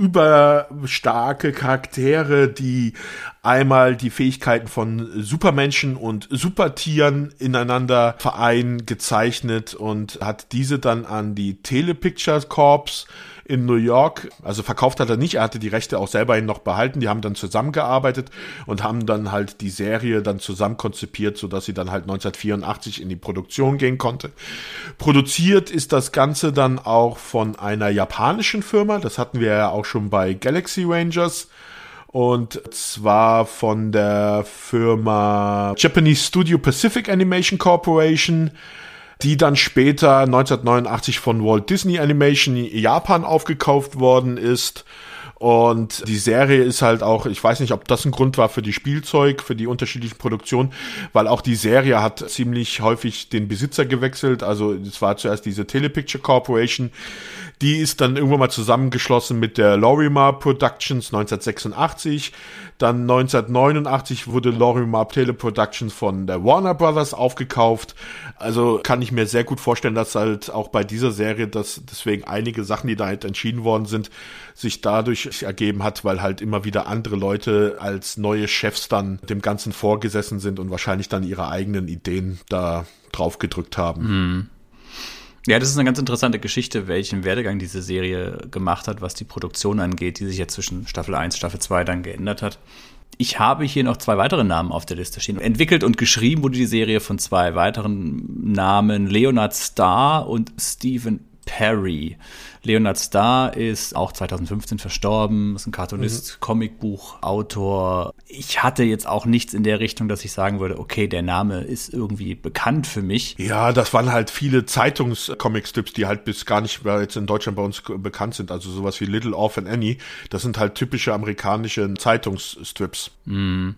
S2: überstarke Charaktere, die einmal die Fähigkeiten von Supermenschen und Supertieren ineinander vereinen, gezeichnet und hat diese dann an die Telepictures Corps in New York. Also verkauft hat er nicht, er hatte die Rechte auch selber noch behalten. Die haben dann zusammengearbeitet und haben dann halt die Serie dann zusammen konzipiert, sodass sie dann halt 1984 in die Produktion gehen konnte. Produziert ist das Ganze dann auch von einer japanischen Firma. Das hatten wir ja auch schon bei Galaxy Rangers und zwar von der Firma Japanese Studio Pacific Animation Corporation die dann später 1989 von Walt Disney Animation Japan aufgekauft worden ist. Und die Serie ist halt auch, ich weiß nicht, ob das ein Grund war für die Spielzeug, für die unterschiedlichen Produktionen, weil auch die Serie hat ziemlich häufig den Besitzer gewechselt. Also es war zuerst diese Telepicture Corporation, die ist dann irgendwann mal zusammengeschlossen mit der Lorimar Productions 1986. Dann 1989 wurde Lorimar Teleproductions von der Warner Brothers aufgekauft. Also kann ich mir sehr gut vorstellen, dass halt auch bei dieser Serie, dass deswegen einige Sachen, die da halt entschieden worden sind, sich dadurch ergeben hat, weil halt immer wieder andere Leute als neue Chefs dann dem Ganzen vorgesessen sind und wahrscheinlich dann ihre eigenen Ideen da drauf gedrückt haben.
S1: Mhm. Ja, das ist eine ganz interessante Geschichte, welchen Werdegang diese Serie gemacht hat, was die Produktion angeht, die sich jetzt zwischen Staffel 1 Staffel 2 dann geändert hat. Ich habe hier noch zwei weitere Namen auf der Liste stehen. Entwickelt und geschrieben wurde die Serie von zwei weiteren Namen, Leonard Starr und Stephen Perry. Leonard Starr ist auch 2015 verstorben, ist ein Cartoonist, mhm. Comicbuchautor. Ich hatte jetzt auch nichts in der Richtung, dass ich sagen würde, okay, der Name ist irgendwie bekannt für mich.
S2: Ja, das waren halt viele Zeitungscomic-Strips, die halt bis gar nicht mehr jetzt in Deutschland bei uns bekannt sind. Also sowas wie Little Orphan Annie. Das sind halt typische amerikanische Zeitungsstrips.
S1: Mhm.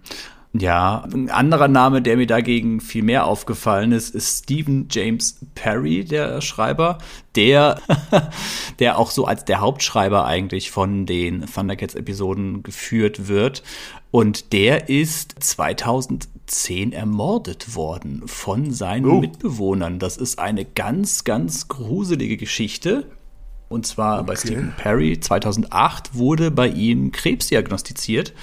S1: Ja, ein anderer Name, der mir dagegen viel mehr aufgefallen ist, ist Stephen James Perry, der Schreiber, der, <laughs> der auch so als der Hauptschreiber eigentlich von den Thundercats-Episoden geführt wird. Und der ist 2010 ermordet worden von seinen oh. Mitbewohnern. Das ist eine ganz, ganz gruselige Geschichte. Und zwar okay. bei Stephen Perry 2008 wurde bei ihm Krebs diagnostiziert.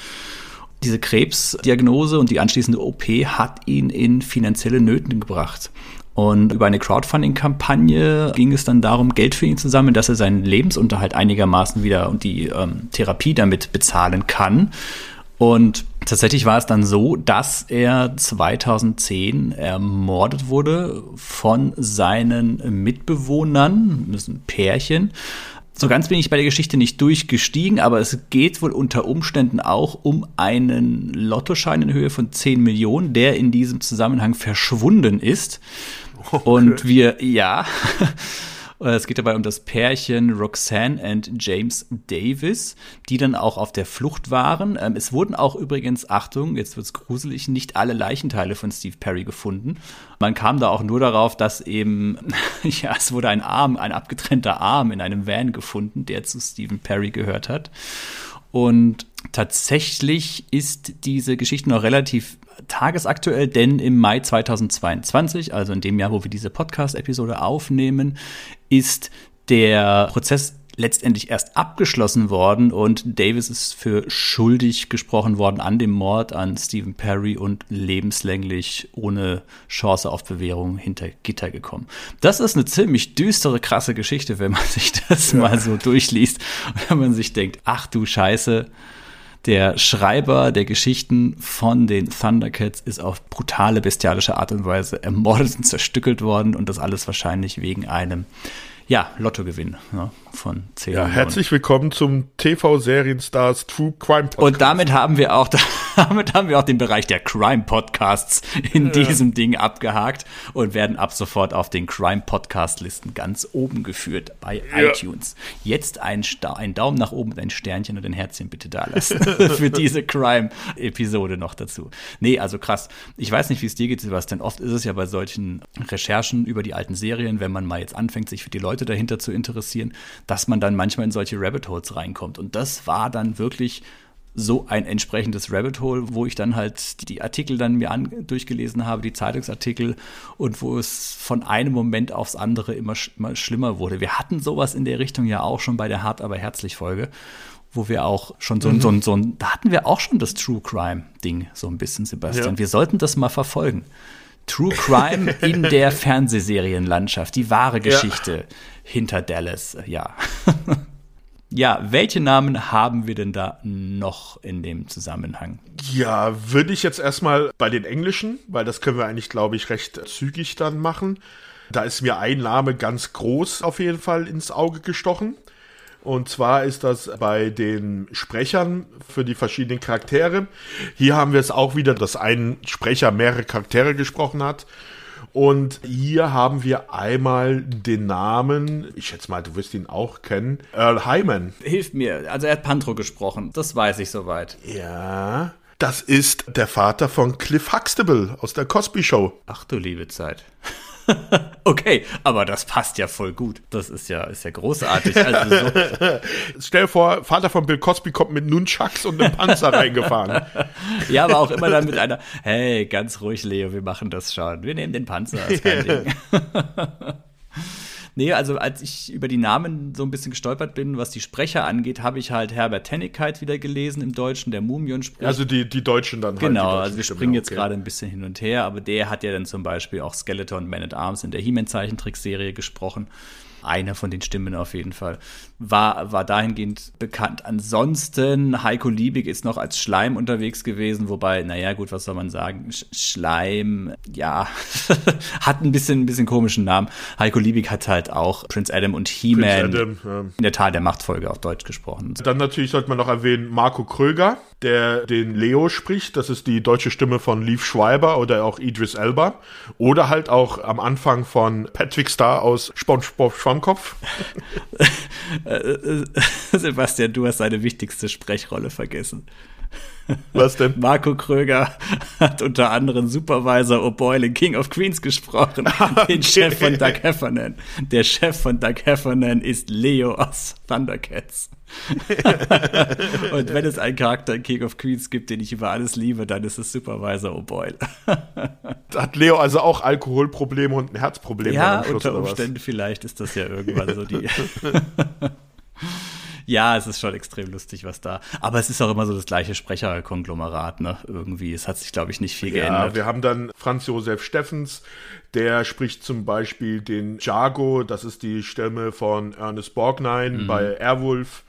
S1: Diese Krebsdiagnose und die anschließende OP hat ihn in finanzielle Nöten gebracht. Und über eine Crowdfunding-Kampagne ging es dann darum, Geld für ihn zu sammeln, dass er seinen Lebensunterhalt einigermaßen wieder und die ähm, Therapie damit bezahlen kann. Und tatsächlich war es dann so, dass er 2010 ermordet wurde von seinen Mitbewohnern, das ist ein Pärchen, so ganz bin ich bei der Geschichte nicht durchgestiegen, aber es geht wohl unter Umständen auch um einen Lottoschein in Höhe von 10 Millionen, der in diesem Zusammenhang verschwunden ist. Okay. Und wir, ja, es geht dabei um das Pärchen Roxanne und James Davis, die dann auch auf der Flucht waren. Ähm, es wurden auch übrigens, Achtung, jetzt wird's gruselig, nicht alle Leichenteile von Steve Perry gefunden. Man kam da auch nur darauf, dass eben, <laughs> ja, es wurde ein Arm, ein abgetrennter Arm in einem Van gefunden, der zu Stephen Perry gehört hat. Und tatsächlich ist diese Geschichte noch relativ tagesaktuell, denn im Mai 2022, also in dem Jahr, wo wir diese Podcast-Episode aufnehmen, ist der Prozess letztendlich erst abgeschlossen worden und Davis ist für schuldig gesprochen worden an dem Mord an Stephen Perry und lebenslänglich ohne Chance auf Bewährung hinter Gitter gekommen. Das ist eine ziemlich düstere, krasse Geschichte, wenn man sich das ja. mal so durchliest <laughs> wenn man sich denkt, ach du Scheiße, der Schreiber der Geschichten von den Thundercats ist auf brutale, bestialische Art und Weise ermordet und zerstückelt worden und das alles wahrscheinlich wegen einem ja, Lottogewinn ne, von 10
S2: Ja, herzlich willkommen zum TV-Serienstars True Crime
S1: Podcast. Und damit haben wir auch, <laughs> damit haben wir auch den Bereich der Crime Podcasts in ja. diesem Ding abgehakt und werden ab sofort auf den Crime Podcast Listen ganz oben geführt bei ja. iTunes. Jetzt ein, ein Daumen nach oben und ein Sternchen und ein Herzchen bitte da lassen <laughs> für diese Crime-Episode noch dazu. Nee, also krass. Ich weiß nicht, wie es dir geht, Sebastian. Oft ist es ja bei solchen Recherchen über die alten Serien, wenn man mal jetzt anfängt, sich für die Leute dahinter zu interessieren, dass man dann manchmal in solche Rabbit Holes reinkommt. Und das war dann wirklich so ein entsprechendes Rabbit Hole, wo ich dann halt die Artikel dann mir durchgelesen habe, die Zeitungsartikel und wo es von einem Moment aufs andere immer, immer schlimmer wurde. Wir hatten sowas in der Richtung ja auch schon bei der Hart aber herzlich Folge, wo wir auch schon so, mhm. so, so, so da hatten wir auch schon das True Crime Ding so ein bisschen, Sebastian. Ja. Wir sollten das mal verfolgen. True Crime in der <laughs> Fernsehserienlandschaft, die wahre Geschichte ja. Hinter Dallas, ja. <laughs> ja, welche Namen haben wir denn da noch in dem Zusammenhang?
S2: Ja, würde ich jetzt erstmal bei den Englischen, weil das können wir eigentlich, glaube ich, recht zügig dann machen. Da ist mir ein Name ganz groß auf jeden Fall ins Auge gestochen. Und zwar ist das bei den Sprechern für die verschiedenen Charaktere. Hier haben wir es auch wieder, dass ein Sprecher mehrere Charaktere gesprochen hat. Und hier haben wir einmal den Namen, ich schätze mal, du wirst ihn auch kennen, Earl Hyman.
S1: Hilf mir, also er hat Pantro gesprochen, das weiß ich soweit.
S2: Ja, das ist der Vater von Cliff Huxtable aus der Cosby Show.
S1: Ach du liebe Zeit. <laughs> okay, aber das passt ja voll gut. Das ist ja, ist ja großartig. Also so. <laughs>
S2: Stell vor, Vater von Bill Cosby kommt mit Nunchucks und einem Panzer reingefahren. <laughs>
S1: Ja, aber auch immer dann mit einer, hey, ganz ruhig, Leo, wir machen das schon. Wir nehmen den Panzer, ist kein Ding. Nee, also als ich über die Namen so ein bisschen gestolpert bin, was die Sprecher angeht, habe ich halt Herbert Tennigkeit wieder gelesen im Deutschen, der Mumion spricht.
S2: Also die, die Deutschen dann halt.
S1: Genau, also wir springen jetzt okay. gerade ein bisschen hin und her, aber der hat ja dann zum Beispiel auch Skeleton Man at Arms in der He-Man-Zeichentrickserie gesprochen. Einer von den Stimmen auf jeden Fall. War, war dahingehend bekannt. Ansonsten, Heiko Liebig ist noch als Schleim unterwegs gewesen, wobei, naja, gut, was soll man sagen? Sch Schleim, ja, <laughs> hat ein bisschen, ein bisschen komischen Namen. Heiko Liebig hat halt auch Prince Adam und He-Man ja. in der Tal der Machtfolge auf Deutsch gesprochen.
S2: Dann natürlich sollte man noch erwähnen, Marco Kröger, der den Leo spricht. Das ist die deutsche Stimme von Leaf Schreiber oder auch Idris Elba. Oder halt auch am Anfang von Patrick Star aus SpongeBob Schwammkopf. <laughs>
S1: Äh, äh, Sebastian, du hast seine wichtigste Sprechrolle vergessen.
S2: Was denn? <laughs>
S1: Marco Kröger hat unter anderem Supervisor O'Boyle in King of Queens gesprochen, <laughs> okay. den Chef von Doug Heffernan. Der Chef von Doug Heffernan ist Leo aus Thundercats. <laughs> Und wenn es einen Charakter in King of Queens gibt, den ich über alles liebe, dann ist es Supervisor O'Boyle.
S2: Hat Leo also auch Alkoholprobleme und ein Herzproblem?
S1: Ja, Schluss, unter Umständen vielleicht ist das ja irgendwann so die. Ja, es ist schon extrem lustig, was da. Aber es ist auch immer so das gleiche Sprecherkonglomerat, ne? Irgendwie. Es hat sich, glaube ich, nicht viel ja, geändert.
S2: Wir haben dann Franz Josef Steffens, der spricht zum Beispiel den Jago, das ist die Stimme von Ernest Borgnine mhm. bei Airwolf.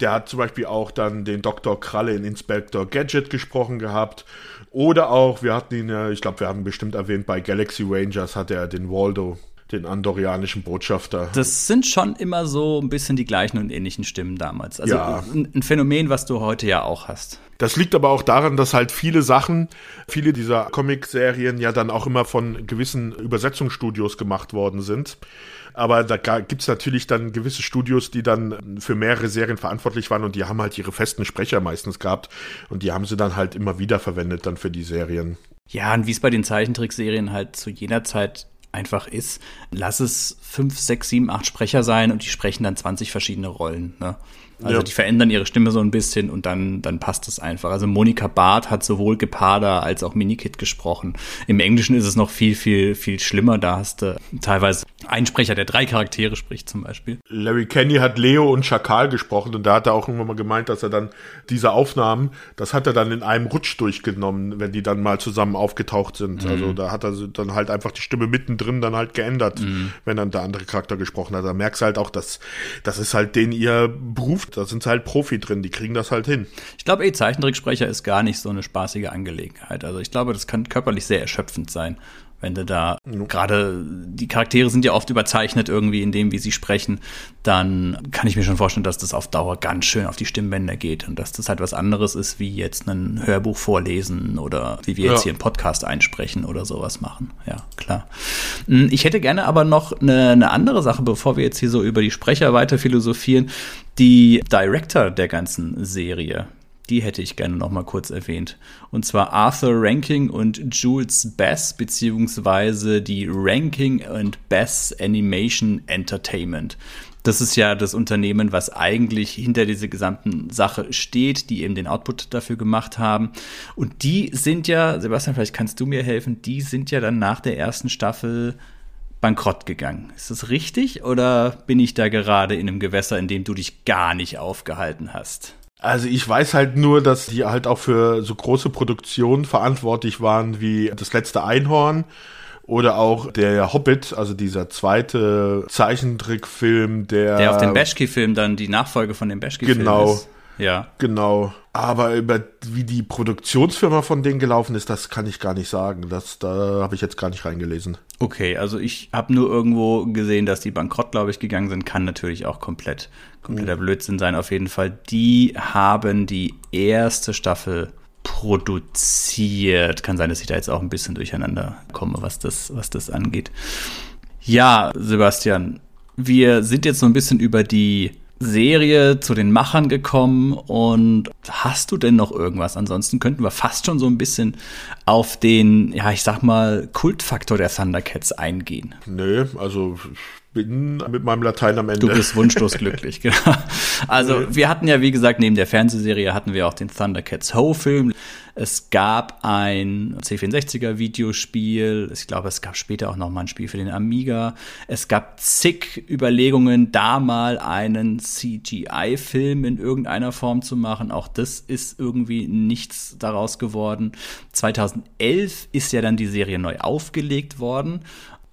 S2: Der hat zum Beispiel auch dann den Dr. Kralle in Inspector Gadget gesprochen gehabt. Oder auch, wir hatten ihn ja, ich glaube, wir haben bestimmt erwähnt, bei Galaxy Rangers hat er den Waldo den andorianischen Botschafter.
S1: Das sind schon immer so ein bisschen die gleichen und ähnlichen Stimmen damals. Also ja. ein Phänomen, was du heute ja auch hast.
S2: Das liegt aber auch daran, dass halt viele Sachen, viele dieser Comic-Serien ja dann auch immer von gewissen Übersetzungsstudios gemacht worden sind. Aber da gibt's natürlich dann gewisse Studios, die dann für mehrere Serien verantwortlich waren und die haben halt ihre festen Sprecher meistens gehabt und die haben sie dann halt immer wieder verwendet dann für die Serien.
S1: Ja, und wie es bei den Zeichentrickserien halt zu jener Zeit einfach ist, lass es fünf, sechs, sieben, acht Sprecher sein und die sprechen dann 20 verschiedene Rollen. Ne? Also ja. die verändern ihre Stimme so ein bisschen und dann, dann passt es einfach. Also Monika Barth hat sowohl Geparda als auch Minikit gesprochen. Im Englischen ist es noch viel, viel, viel schlimmer. Da hast du teilweise einen Sprecher, der drei Charaktere spricht zum Beispiel.
S2: Larry Kenny hat Leo und Schakal gesprochen und da hat er auch irgendwann mal gemeint, dass er dann diese Aufnahmen, das hat er dann in einem Rutsch durchgenommen, wenn die dann mal zusammen aufgetaucht sind. Mhm. Also da hat er dann halt einfach die Stimme mittendrin dann halt geändert, mhm. wenn dann der andere Charakter gesprochen hat. Da merkst du halt auch, dass das ist halt den ihr Beruf da sind halt Profi drin, die kriegen das halt hin.
S1: Ich glaube, eh, Zeichentricksprecher ist gar nicht so eine spaßige Angelegenheit. Also ich glaube, das kann körperlich sehr erschöpfend sein, Wenn du da mhm. gerade, die Charaktere sind ja oft überzeichnet irgendwie in dem, wie sie sprechen, dann kann ich mir schon vorstellen, dass das auf Dauer ganz schön auf die Stimmbänder geht und dass das halt was anderes ist, wie jetzt ein Hörbuch vorlesen oder wie wir jetzt ja. hier einen Podcast einsprechen oder sowas machen. Ja, klar. Hm, ich hätte gerne aber noch eine, eine andere Sache, bevor wir jetzt hier so über die Sprecher weiter philosophieren. Die Director der ganzen Serie, die hätte ich gerne noch mal kurz erwähnt. Und zwar Arthur Ranking und Jules Bass, beziehungsweise die Ranking and Bass Animation Entertainment. Das ist ja das Unternehmen, was eigentlich hinter dieser gesamten Sache steht, die eben den Output dafür gemacht haben. Und die sind ja, Sebastian, vielleicht kannst du mir helfen, die sind ja dann nach der ersten Staffel bankrott gegangen. Ist das richtig oder bin ich da gerade in einem Gewässer, in dem du dich gar nicht aufgehalten hast?
S2: Also ich weiß halt nur, dass die halt auch für so große Produktionen verantwortlich waren wie das letzte Einhorn oder auch der Hobbit, also dieser zweite Zeichentrickfilm, der
S1: der auf den Beschki-Film dann die Nachfolge von dem Beschki-Film
S2: genau,
S1: ist. Ja.
S2: Genau. Aber über wie die Produktionsfirma von denen gelaufen ist, das kann ich gar nicht sagen. Das, da habe ich jetzt gar nicht reingelesen.
S1: Okay, also ich habe nur irgendwo gesehen, dass die bankrott, glaube ich, gegangen sind. Kann natürlich auch komplett, kompletter. Blödsinn sein. Auf jeden Fall, die haben die erste Staffel produziert. Kann sein, dass ich da jetzt auch ein bisschen durcheinander komme, was das, was das angeht. Ja, Sebastian, wir sind jetzt so ein bisschen über die Serie zu den Machern gekommen und hast du denn noch irgendwas? Ansonsten könnten wir fast schon so ein bisschen auf den, ja, ich sag mal, Kultfaktor der Thundercats eingehen.
S2: Nö, also bin mit meinem Latein am Ende.
S1: Du bist wunschlos glücklich, genau. Also wir hatten ja, wie gesagt, neben der Fernsehserie hatten wir auch den Thundercats Ho-Film. Es gab ein C64er Videospiel. Ich glaube, es gab später auch noch mal ein Spiel für den Amiga. Es gab zig Überlegungen, da mal einen CGI-Film in irgendeiner Form zu machen. Auch das ist irgendwie nichts daraus geworden. 2011 ist ja dann die Serie neu aufgelegt worden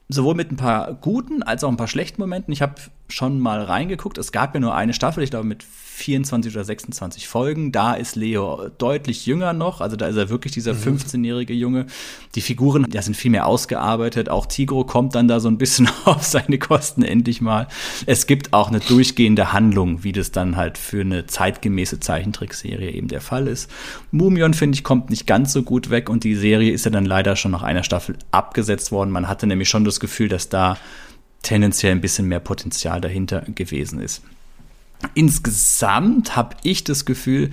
S1: sowohl mit ein paar guten als auch ein paar schlechten Momenten. Ich habe schon mal reingeguckt. Es gab ja nur eine Staffel, ich glaube mit 24 oder 26 Folgen. Da ist Leo deutlich jünger noch, also da ist er wirklich dieser mhm. 15-jährige Junge. Die Figuren, ja, sind viel mehr ausgearbeitet. Auch Tigro kommt dann da so ein bisschen <laughs> auf seine Kosten endlich mal. Es gibt auch eine durchgehende Handlung, wie das dann halt für eine zeitgemäße Zeichentrickserie eben der Fall ist. Mumion, finde ich, kommt nicht ganz so gut weg und die Serie ist ja dann leider schon nach einer Staffel abgesetzt worden. Man hatte nämlich schon das Gefühl, dass da tendenziell ein bisschen mehr Potenzial dahinter gewesen ist. Insgesamt habe ich das Gefühl,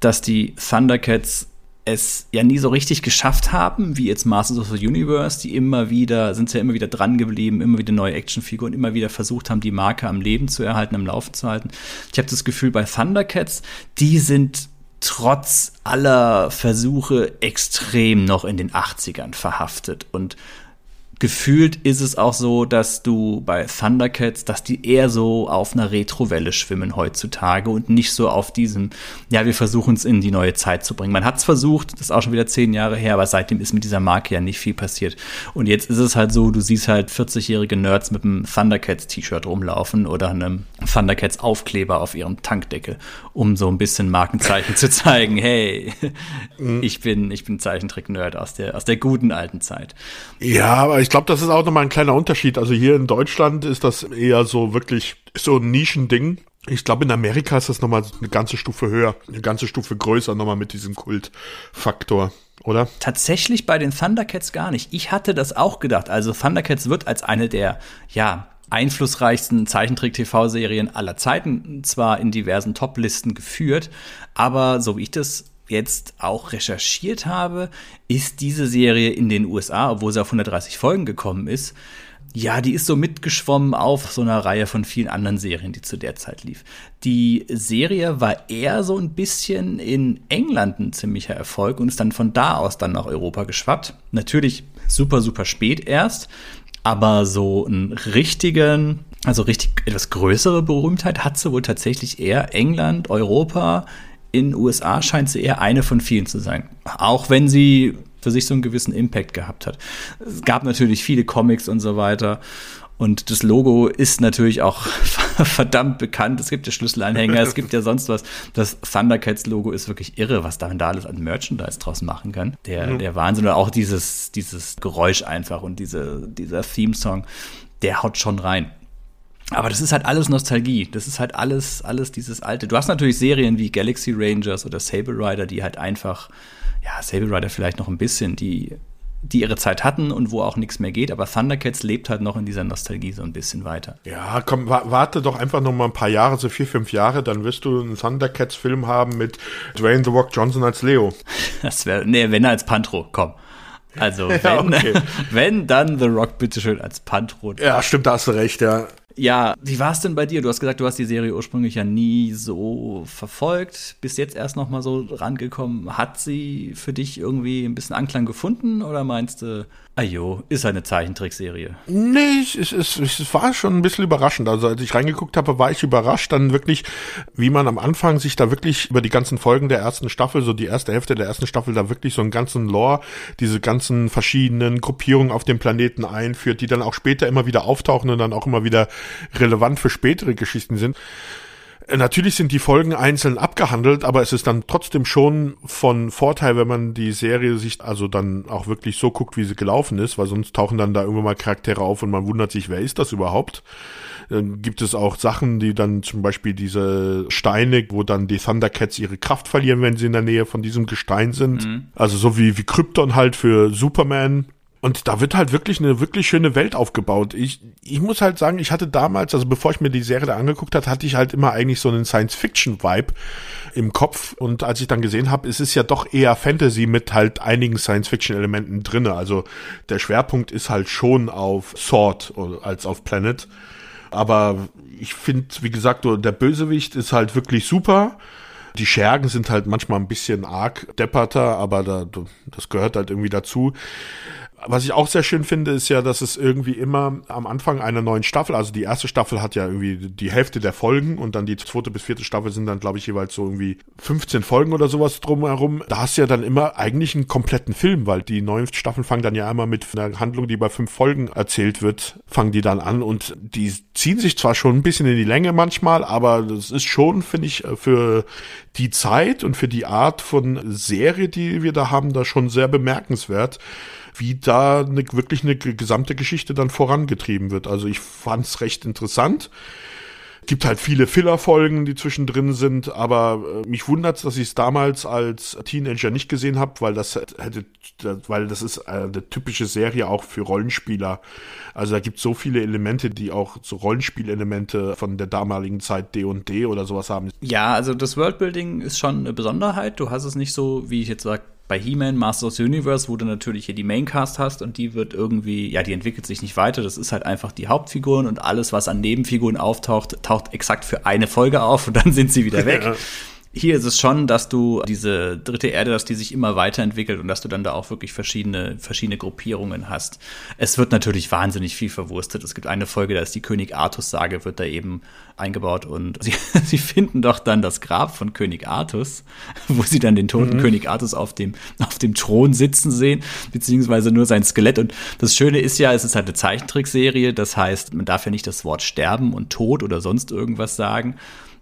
S1: dass die Thundercats es ja nie so richtig geschafft haben, wie jetzt Masters of the Universe, die immer wieder, sind ja immer wieder dran geblieben, immer wieder neue Actionfiguren, immer wieder versucht haben, die Marke am Leben zu erhalten, am Laufen zu halten. Ich habe das Gefühl, bei Thundercats, die sind trotz aller Versuche extrem noch in den 80ern verhaftet und gefühlt ist es auch so, dass du bei Thundercats, dass die eher so auf einer Retrowelle schwimmen heutzutage und nicht so auf diesem, ja, wir versuchen es in die neue Zeit zu bringen. Man hat es versucht, das ist auch schon wieder zehn Jahre her, aber seitdem ist mit dieser Marke ja nicht viel passiert. Und jetzt ist es halt so, du siehst halt 40-jährige Nerds mit einem Thundercats-T-Shirt rumlaufen oder einem Thundercats-Aufkleber auf ihrem Tankdeckel, um so ein bisschen Markenzeichen zu zeigen, hey, mhm. ich bin, ich bin Zeichentrick-Nerd aus der, aus der guten alten Zeit.
S2: Ja, aber ich glaube, das ist auch nochmal ein kleiner Unterschied. Also hier in Deutschland ist das eher so wirklich so ein Nischending. Ich glaube, in Amerika ist das nochmal eine ganze Stufe höher, eine ganze Stufe größer nochmal mit diesem Kultfaktor, oder?
S1: Tatsächlich bei den Thundercats gar nicht. Ich hatte das auch gedacht. Also Thundercats wird als eine der, ja, einflussreichsten Zeichentrick-TV-Serien aller Zeiten zwar in diversen Top-Listen geführt, aber so wie ich das jetzt auch recherchiert habe, ist diese Serie in den USA, obwohl sie auf 130 Folgen gekommen ist, ja, die ist so mitgeschwommen auf so einer Reihe von vielen anderen Serien, die zu der Zeit lief. Die Serie war eher so ein bisschen in England ein ziemlicher Erfolg und ist dann von da aus dann nach Europa geschwappt. Natürlich super, super spät erst, aber so einen richtigen, also richtig etwas größere Berühmtheit hat sie wohl tatsächlich eher England, Europa, in den USA scheint sie eher eine von vielen zu sein. Auch wenn sie für sich so einen gewissen Impact gehabt hat. Es gab natürlich viele Comics und so weiter. Und das Logo ist natürlich auch <laughs> verdammt bekannt. Es gibt ja Schlüsselanhänger, es gibt ja sonst was. Das Thundercats-Logo ist wirklich irre, was man da alles an Merchandise draus machen kann. Der, mhm. der Wahnsinn. Oder auch dieses, dieses Geräusch einfach und diese, dieser Theme-Song, der haut schon rein. Aber das ist halt alles Nostalgie. Das ist halt alles, alles dieses alte. Du hast natürlich Serien wie Galaxy Rangers oder Sable Rider, die halt einfach, ja, Sable Rider vielleicht noch ein bisschen, die die ihre Zeit hatten und wo auch nichts mehr geht. Aber Thundercats lebt halt noch in dieser Nostalgie so ein bisschen weiter.
S2: Ja, komm, warte doch einfach noch mal ein paar Jahre, so vier, fünf Jahre, dann wirst du einen Thundercats-Film haben mit Dwayne The Rock Johnson als Leo. <laughs>
S1: Das wäre, nee, wenn er als Pantro, komm. Also, <laughs> wenn, ja, okay. <laughs> wenn dann The Rock bitteschön als Pantro.
S2: Ja, stimmt, da hast du recht, ja.
S1: Ja, wie war es denn bei dir? Du hast gesagt, du hast die Serie ursprünglich ja nie so verfolgt, bist jetzt erst noch mal so rangekommen. Hat sie für dich irgendwie ein bisschen Anklang gefunden oder meinst du, Ajo, ist eine Zeichentrickserie.
S2: Nee, es, es, es war schon ein bisschen überraschend. Also als ich reingeguckt habe, war ich überrascht dann wirklich, wie man am Anfang sich da wirklich über die ganzen Folgen der ersten Staffel, so die erste Hälfte der ersten Staffel, da wirklich so einen ganzen Lore, diese ganzen verschiedenen Gruppierungen auf dem Planeten einführt, die dann auch später immer wieder auftauchen und dann auch immer wieder relevant für spätere Geschichten sind. Natürlich sind die Folgen einzeln abgehandelt, aber es ist dann trotzdem schon von Vorteil, wenn man die Serie sich also dann auch wirklich so guckt, wie sie gelaufen ist, weil sonst tauchen dann da irgendwann mal Charaktere auf und man wundert sich, wer ist das überhaupt? Dann gibt es auch Sachen, die dann zum Beispiel diese Steine, wo dann die Thundercats ihre Kraft verlieren, wenn sie in der Nähe von diesem Gestein sind. Mhm. Also so wie, wie Krypton halt für Superman und da wird halt wirklich eine wirklich schöne Welt aufgebaut. Ich, ich muss halt sagen, ich hatte damals, also bevor ich mir die Serie da angeguckt hat, hatte ich halt immer eigentlich so einen Science-Fiction-Vibe im Kopf. Und als ich dann gesehen habe, es ist ja doch eher Fantasy mit halt einigen Science-Fiction-Elementen drinne. Also der Schwerpunkt ist halt schon auf Sword als auf Planet. Aber ich finde, wie gesagt, der Bösewicht ist halt wirklich super. Die Schergen sind halt manchmal ein bisschen arg depperter, aber da, das gehört halt irgendwie dazu. Was ich auch sehr schön finde, ist ja, dass es irgendwie immer am Anfang einer neuen Staffel, also die erste Staffel hat ja irgendwie die Hälfte der Folgen und dann die zweite bis vierte Staffel sind dann, glaube ich, jeweils so irgendwie 15 Folgen oder sowas drumherum. Da hast du ja dann immer eigentlich einen kompletten Film, weil die neuen Staffeln fangen dann ja einmal mit einer Handlung, die bei fünf Folgen erzählt wird, fangen die dann an und die ziehen sich zwar schon ein bisschen in die Länge manchmal, aber das ist schon, finde ich, für die Zeit und für die Art von Serie, die wir da haben, da schon sehr bemerkenswert wie da eine, wirklich eine gesamte Geschichte dann vorangetrieben wird. Also ich fand es recht interessant. Gibt halt viele Filler-Folgen, die zwischendrin sind, aber äh, mich wundert dass ich es damals als Teenager nicht gesehen habe, weil das hätte, weil das ist eine typische Serie auch für Rollenspieler. Also da gibt so viele Elemente, die auch so Rollenspielelemente von der damaligen Zeit D&D oder sowas haben.
S1: Ja, also das Worldbuilding ist schon eine Besonderheit. Du hast es nicht so, wie ich jetzt sage, bei He-Man Masters of the Universe, wo du natürlich hier die Maincast hast und die wird irgendwie, ja, die entwickelt sich nicht weiter. Das ist halt einfach die Hauptfiguren und alles, was an Nebenfiguren auftaucht, taucht exakt für eine Folge auf und dann sind sie wieder <laughs> weg. Ja. Hier ist es schon, dass du diese dritte Erde, dass die sich immer weiterentwickelt und dass du dann da auch wirklich verschiedene, verschiedene Gruppierungen hast. Es wird natürlich wahnsinnig viel verwurstet. Es gibt eine Folge, da ist die König Artus-Sage, wird da eben eingebaut und <laughs> sie, sie finden doch dann das Grab von König Artus, wo sie dann den toten mhm. König Artus auf dem, auf dem Thron sitzen sehen, beziehungsweise nur sein Skelett. Und das Schöne ist ja, es ist halt eine Zeichentrickserie, das heißt, man darf ja nicht das Wort sterben und Tod oder sonst irgendwas sagen.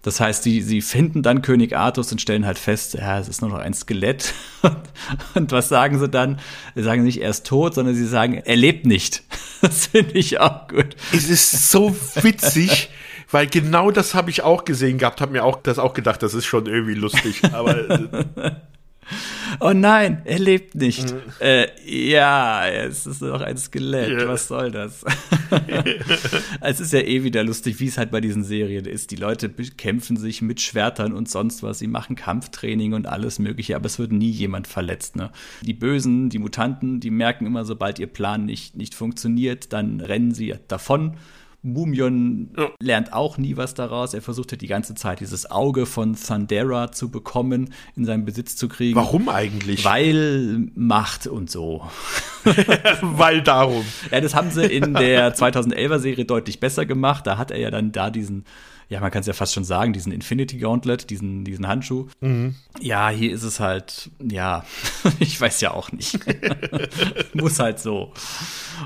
S1: Das heißt, sie, sie finden dann König Artus und stellen halt fest, ja, es ist nur noch ein Skelett. <laughs> und was sagen sie dann? Sie sagen nicht, er ist tot, sondern sie sagen, er lebt nicht. <laughs> Das finde ich auch gut.
S2: Es ist so witzig, weil genau das habe ich auch gesehen gehabt, habe mir auch das auch gedacht, das ist schon irgendwie lustig. Aber
S1: oh nein, er lebt nicht. Mhm. Äh, ja, es ist noch ein Skelett. Ja. Was soll das? <laughs> es ist ja eh wieder lustig, wie es halt bei diesen Serien ist. Die Leute kämpfen sich mit Schwertern und sonst was. Sie machen Kampftraining und alles Mögliche, aber es wird nie jemand verletzt. Ne? Die Bösen, die Mutanten, die merken immer, sobald ihr Plan nicht, nicht funktioniert, dann rennen sie davon Mumion ja. lernt auch nie was daraus. Er versucht halt die ganze Zeit dieses Auge von Thundera zu bekommen, in seinen Besitz zu kriegen.
S2: Warum eigentlich?
S1: Weil Macht und so. <laughs>
S2: Weil darum.
S1: Ja, das haben sie in der 2011er Serie deutlich besser gemacht. Da hat er ja dann da diesen ja, man kann es ja fast schon sagen, diesen Infinity Gauntlet, diesen, diesen Handschuh. Mhm. Ja, hier ist es halt, ja, <laughs> ich weiß ja auch nicht. <laughs> Muss halt so.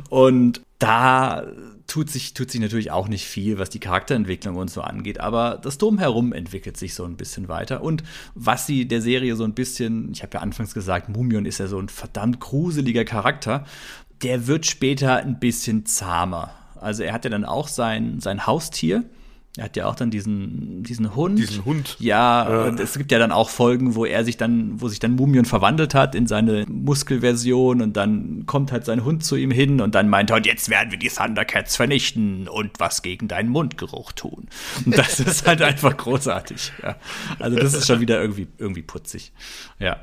S1: Und da tut sich, tut sich natürlich auch nicht viel, was die Charakterentwicklung und so angeht, aber das Drumherum entwickelt sich so ein bisschen weiter. Und was sie der Serie so ein bisschen, ich habe ja anfangs gesagt, Mumion ist ja so ein verdammt gruseliger Charakter, der wird später ein bisschen zahmer. Also er hat ja dann auch sein, sein Haustier, er hat ja auch dann diesen, diesen Hund.
S2: Diesen Hund.
S1: Ja, ja, und es gibt ja dann auch Folgen, wo er sich dann, wo sich dann Mumion verwandelt hat in seine Muskelversion und dann kommt halt sein Hund zu ihm hin und dann meint er, und jetzt werden wir die Thundercats vernichten und was gegen deinen Mundgeruch tun. Und das ist halt <laughs> einfach großartig. Ja. Also das ist schon wieder irgendwie, irgendwie putzig. Ja.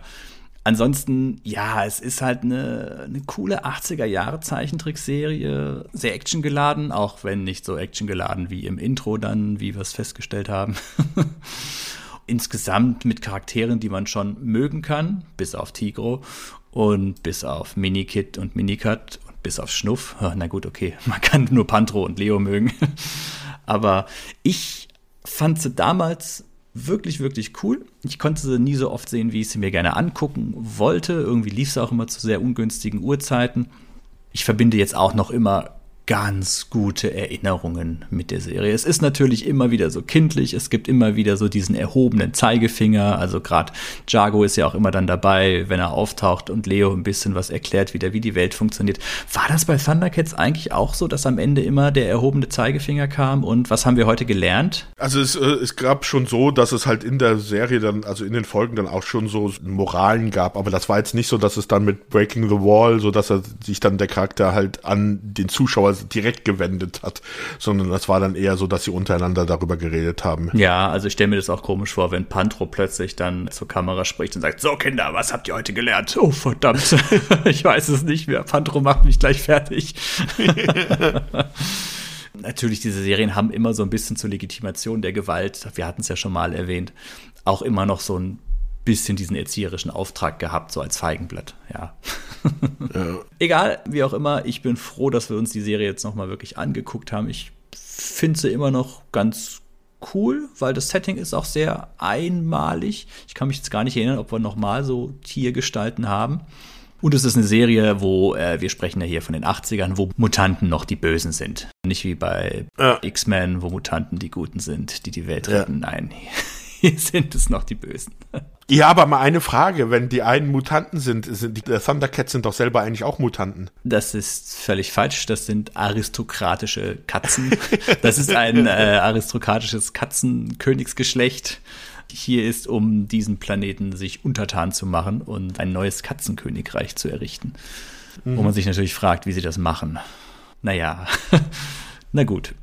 S1: Ansonsten, ja, es ist halt eine, eine coole 80er-Jahre-Zeichentrickserie, sehr actiongeladen, auch wenn nicht so actiongeladen wie im Intro dann, wie wir es festgestellt haben. <laughs> Insgesamt mit Charakteren, die man schon mögen kann, bis auf Tigro und bis auf Minikit und Minicut und bis auf Schnuff. Na gut, okay, <laughs> man kann nur Pantro und Leo mögen. <laughs> Aber ich fand sie damals wirklich, wirklich cool. Ich konnte sie nie so oft sehen, wie ich sie mir gerne angucken wollte. Irgendwie lief sie auch immer zu sehr ungünstigen Uhrzeiten. Ich verbinde jetzt auch noch immer ganz gute Erinnerungen mit der Serie. Es ist natürlich immer wieder so kindlich, es gibt immer wieder so diesen erhobenen Zeigefinger, also gerade Jago ist ja auch immer dann dabei, wenn er auftaucht und Leo ein bisschen was erklärt wieder, wie die Welt funktioniert. War das bei Thundercats eigentlich auch so, dass am Ende immer der erhobene Zeigefinger kam und was haben wir heute gelernt?
S2: Also es, äh, es gab schon so, dass es halt in der Serie dann, also in den Folgen dann auch schon so Moralen gab, aber das war jetzt nicht so, dass es dann mit Breaking the Wall, so dass er sich dann der Charakter halt an den Zuschauer direkt gewendet hat, sondern das war dann eher so, dass sie untereinander darüber geredet haben.
S1: Ja, also ich stelle mir das auch komisch vor, wenn Pantro plötzlich dann zur Kamera spricht und sagt, so Kinder, was habt ihr heute gelernt? Oh verdammt, <laughs> ich weiß es nicht mehr. Pantro macht mich gleich fertig. <laughs> Natürlich, diese Serien haben immer so ein bisschen zur Legitimation der Gewalt, wir hatten es ja schon mal erwähnt, auch immer noch so ein bisschen diesen erzieherischen Auftrag gehabt, so als Feigenblatt, ja. ja. <laughs> Egal, wie auch immer, ich bin froh, dass wir uns die Serie jetzt nochmal wirklich angeguckt haben. Ich finde sie immer noch ganz cool, weil das Setting ist auch sehr einmalig. Ich kann mich jetzt gar nicht erinnern, ob wir nochmal so Tiergestalten haben. Und es ist eine Serie, wo äh, wir sprechen ja hier von den 80ern, wo Mutanten noch die Bösen sind. Nicht wie bei ja. X-Men, wo Mutanten die Guten sind, die die Welt retten. Ja. Nein, <laughs> <laughs> sind es noch die Bösen.
S2: Ja, aber mal eine Frage, wenn die einen Mutanten sind, sind die Thundercats sind doch selber eigentlich auch Mutanten.
S1: Das ist völlig falsch, das sind aristokratische Katzen. <laughs> Das ist ein äh, aristokratisches Katzenkönigsgeschlecht. Hier ist, um diesen Planeten sich untertan zu machen und ein neues Katzenkönigreich zu errichten. Mhm. Wo man sich natürlich fragt, wie sie das machen. Naja, <laughs> na gut.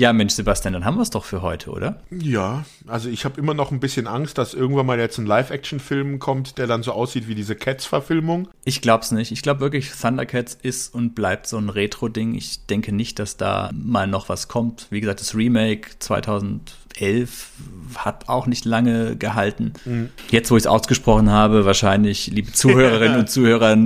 S1: Ja, Mensch, Sebastian, dann haben wir es doch für heute, oder?
S2: Ja, also ich habe immer noch ein bisschen Angst, dass irgendwann mal jetzt ein Live-Action-Film kommt, der dann so aussieht wie diese Cats-Verfilmung.
S1: Ich glaub's nicht. Ich glaube wirklich, Thundercats ist und bleibt so ein Retro-Ding. Ich denke nicht, dass da mal noch was kommt. Wie gesagt, das Remake 2000 11 hat auch nicht lange gehalten. Mhm. Jetzt, wo ich es ausgesprochen habe, wahrscheinlich, liebe Zuhörerinnen <laughs> und Zuhörer,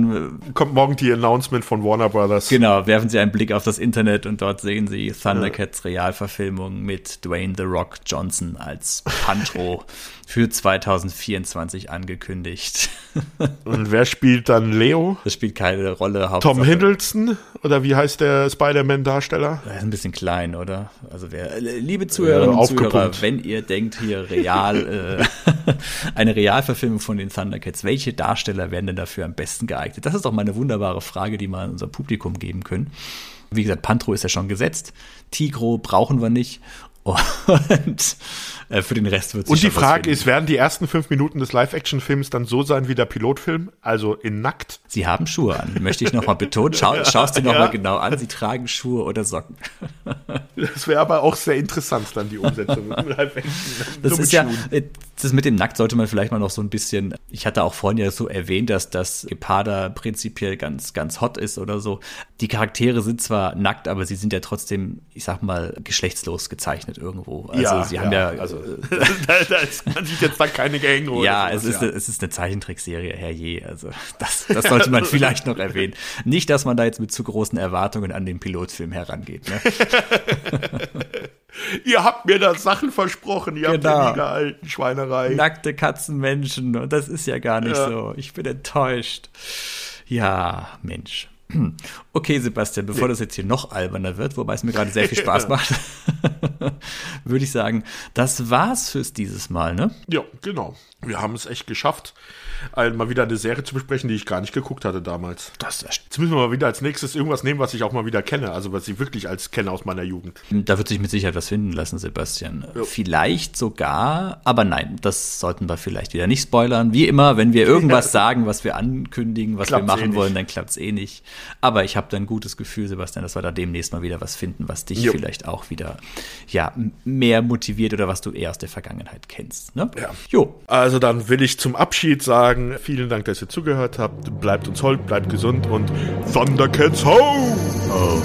S2: kommt morgen die Announcement von Warner Brothers.
S1: Genau, werfen Sie einen Blick auf das Internet und dort sehen Sie Thundercats ja. Realverfilmung mit Dwayne The Rock Johnson als Pantro <laughs> für 2024 angekündigt. <laughs>
S2: Und wer spielt dann Leo?
S1: Das spielt keine Rolle.
S2: Hauptsache. Tom Hiddleston? Oder wie heißt der Spider-Man-Darsteller?
S1: Er ist ein bisschen klein, oder? Also wer, liebe Zuhörerinnen und Zuhörer, wenn ihr denkt hier real, äh, <laughs> eine Realverfilmung von den Thundercats, welche Darsteller werden denn dafür am besten geeignet? Das ist doch mal eine wunderbare Frage, die wir an unser Publikum geben können. Wie gesagt, Pantro ist ja schon gesetzt. Tigro brauchen wir nicht. Und äh, für den Rest wird
S2: es Und die Frage ist, werden die ersten fünf Minuten des Live-Action-Films dann so sein wie der Pilotfilm, also in nackt?
S1: Sie haben Schuhe an, möchte ich nochmal betonen. Schau, <laughs> schaust dir nochmal ja. genau an, sie tragen Schuhe oder Socken.
S2: Das wäre aber auch sehr interessant, dann die Umsetzung im Live-Action.
S1: Das ist ja, äh, das mit dem Nackt sollte man vielleicht mal noch so ein bisschen, ich hatte auch vorhin ja so erwähnt, dass das Geparda prinzipiell ganz, ganz hot ist oder so. Die Charaktere sind zwar nackt, aber sie sind ja trotzdem, ich sag mal, geschlechtslos gezeichnet irgendwo. Also ja, sie haben ja, ja also <laughs>
S2: da, da ist, man sieht jetzt da keine Gang <laughs>
S1: Ja, es ist, ja. es ist eine Zeichentrickserie, herrje. Also das, das sollte man <laughs> vielleicht noch erwähnen. Nicht, dass man da jetzt mit zu großen Erwartungen an den Pilotfilm herangeht. Ne?
S2: ihr habt mir da Sachen versprochen, ihr genau. habt ja nie gehalten, Schweinerei.
S1: Nackte Katzenmenschen und das ist ja gar nicht ja. so. Ich bin enttäuscht. Ja, Mensch. <clears throat> Okay, Sebastian, bevor das jetzt hier noch alberner wird, wobei es mir gerade sehr viel Spaß <laughs> macht, <laughs> würde ich sagen, das war's fürs dieses Mal, ne?
S2: Ja, genau. Wir haben es echt geschafft, mal wieder eine Serie zu besprechen, die ich gar nicht geguckt hatte damals.
S1: Das
S2: Jetzt müssen wir mal wieder als nächstes irgendwas nehmen, was ich auch mal wieder kenne, also was ich wirklich als kenne aus meiner Jugend.
S1: Da wird sich mit Sicherheit was finden lassen, Sebastian. Ja. Vielleicht sogar, aber nein, das sollten wir vielleicht wieder nicht spoilern. Wie immer, wenn wir irgendwas <laughs> sagen, was wir ankündigen, was klappt's wir machen eh wollen, dann klappt es eh nicht. Aber ich habe da ein gutes Gefühl, Sebastian, dass wir da demnächst mal wieder was finden, was dich jo. vielleicht auch wieder ja, mehr motiviert oder was du eher aus der Vergangenheit kennst. Ne?
S2: Ja. Jo. Also dann will ich zum Abschied sagen, vielen Dank, dass ihr zugehört habt. Bleibt uns hold, bleibt gesund und Thundercats ho! Oh.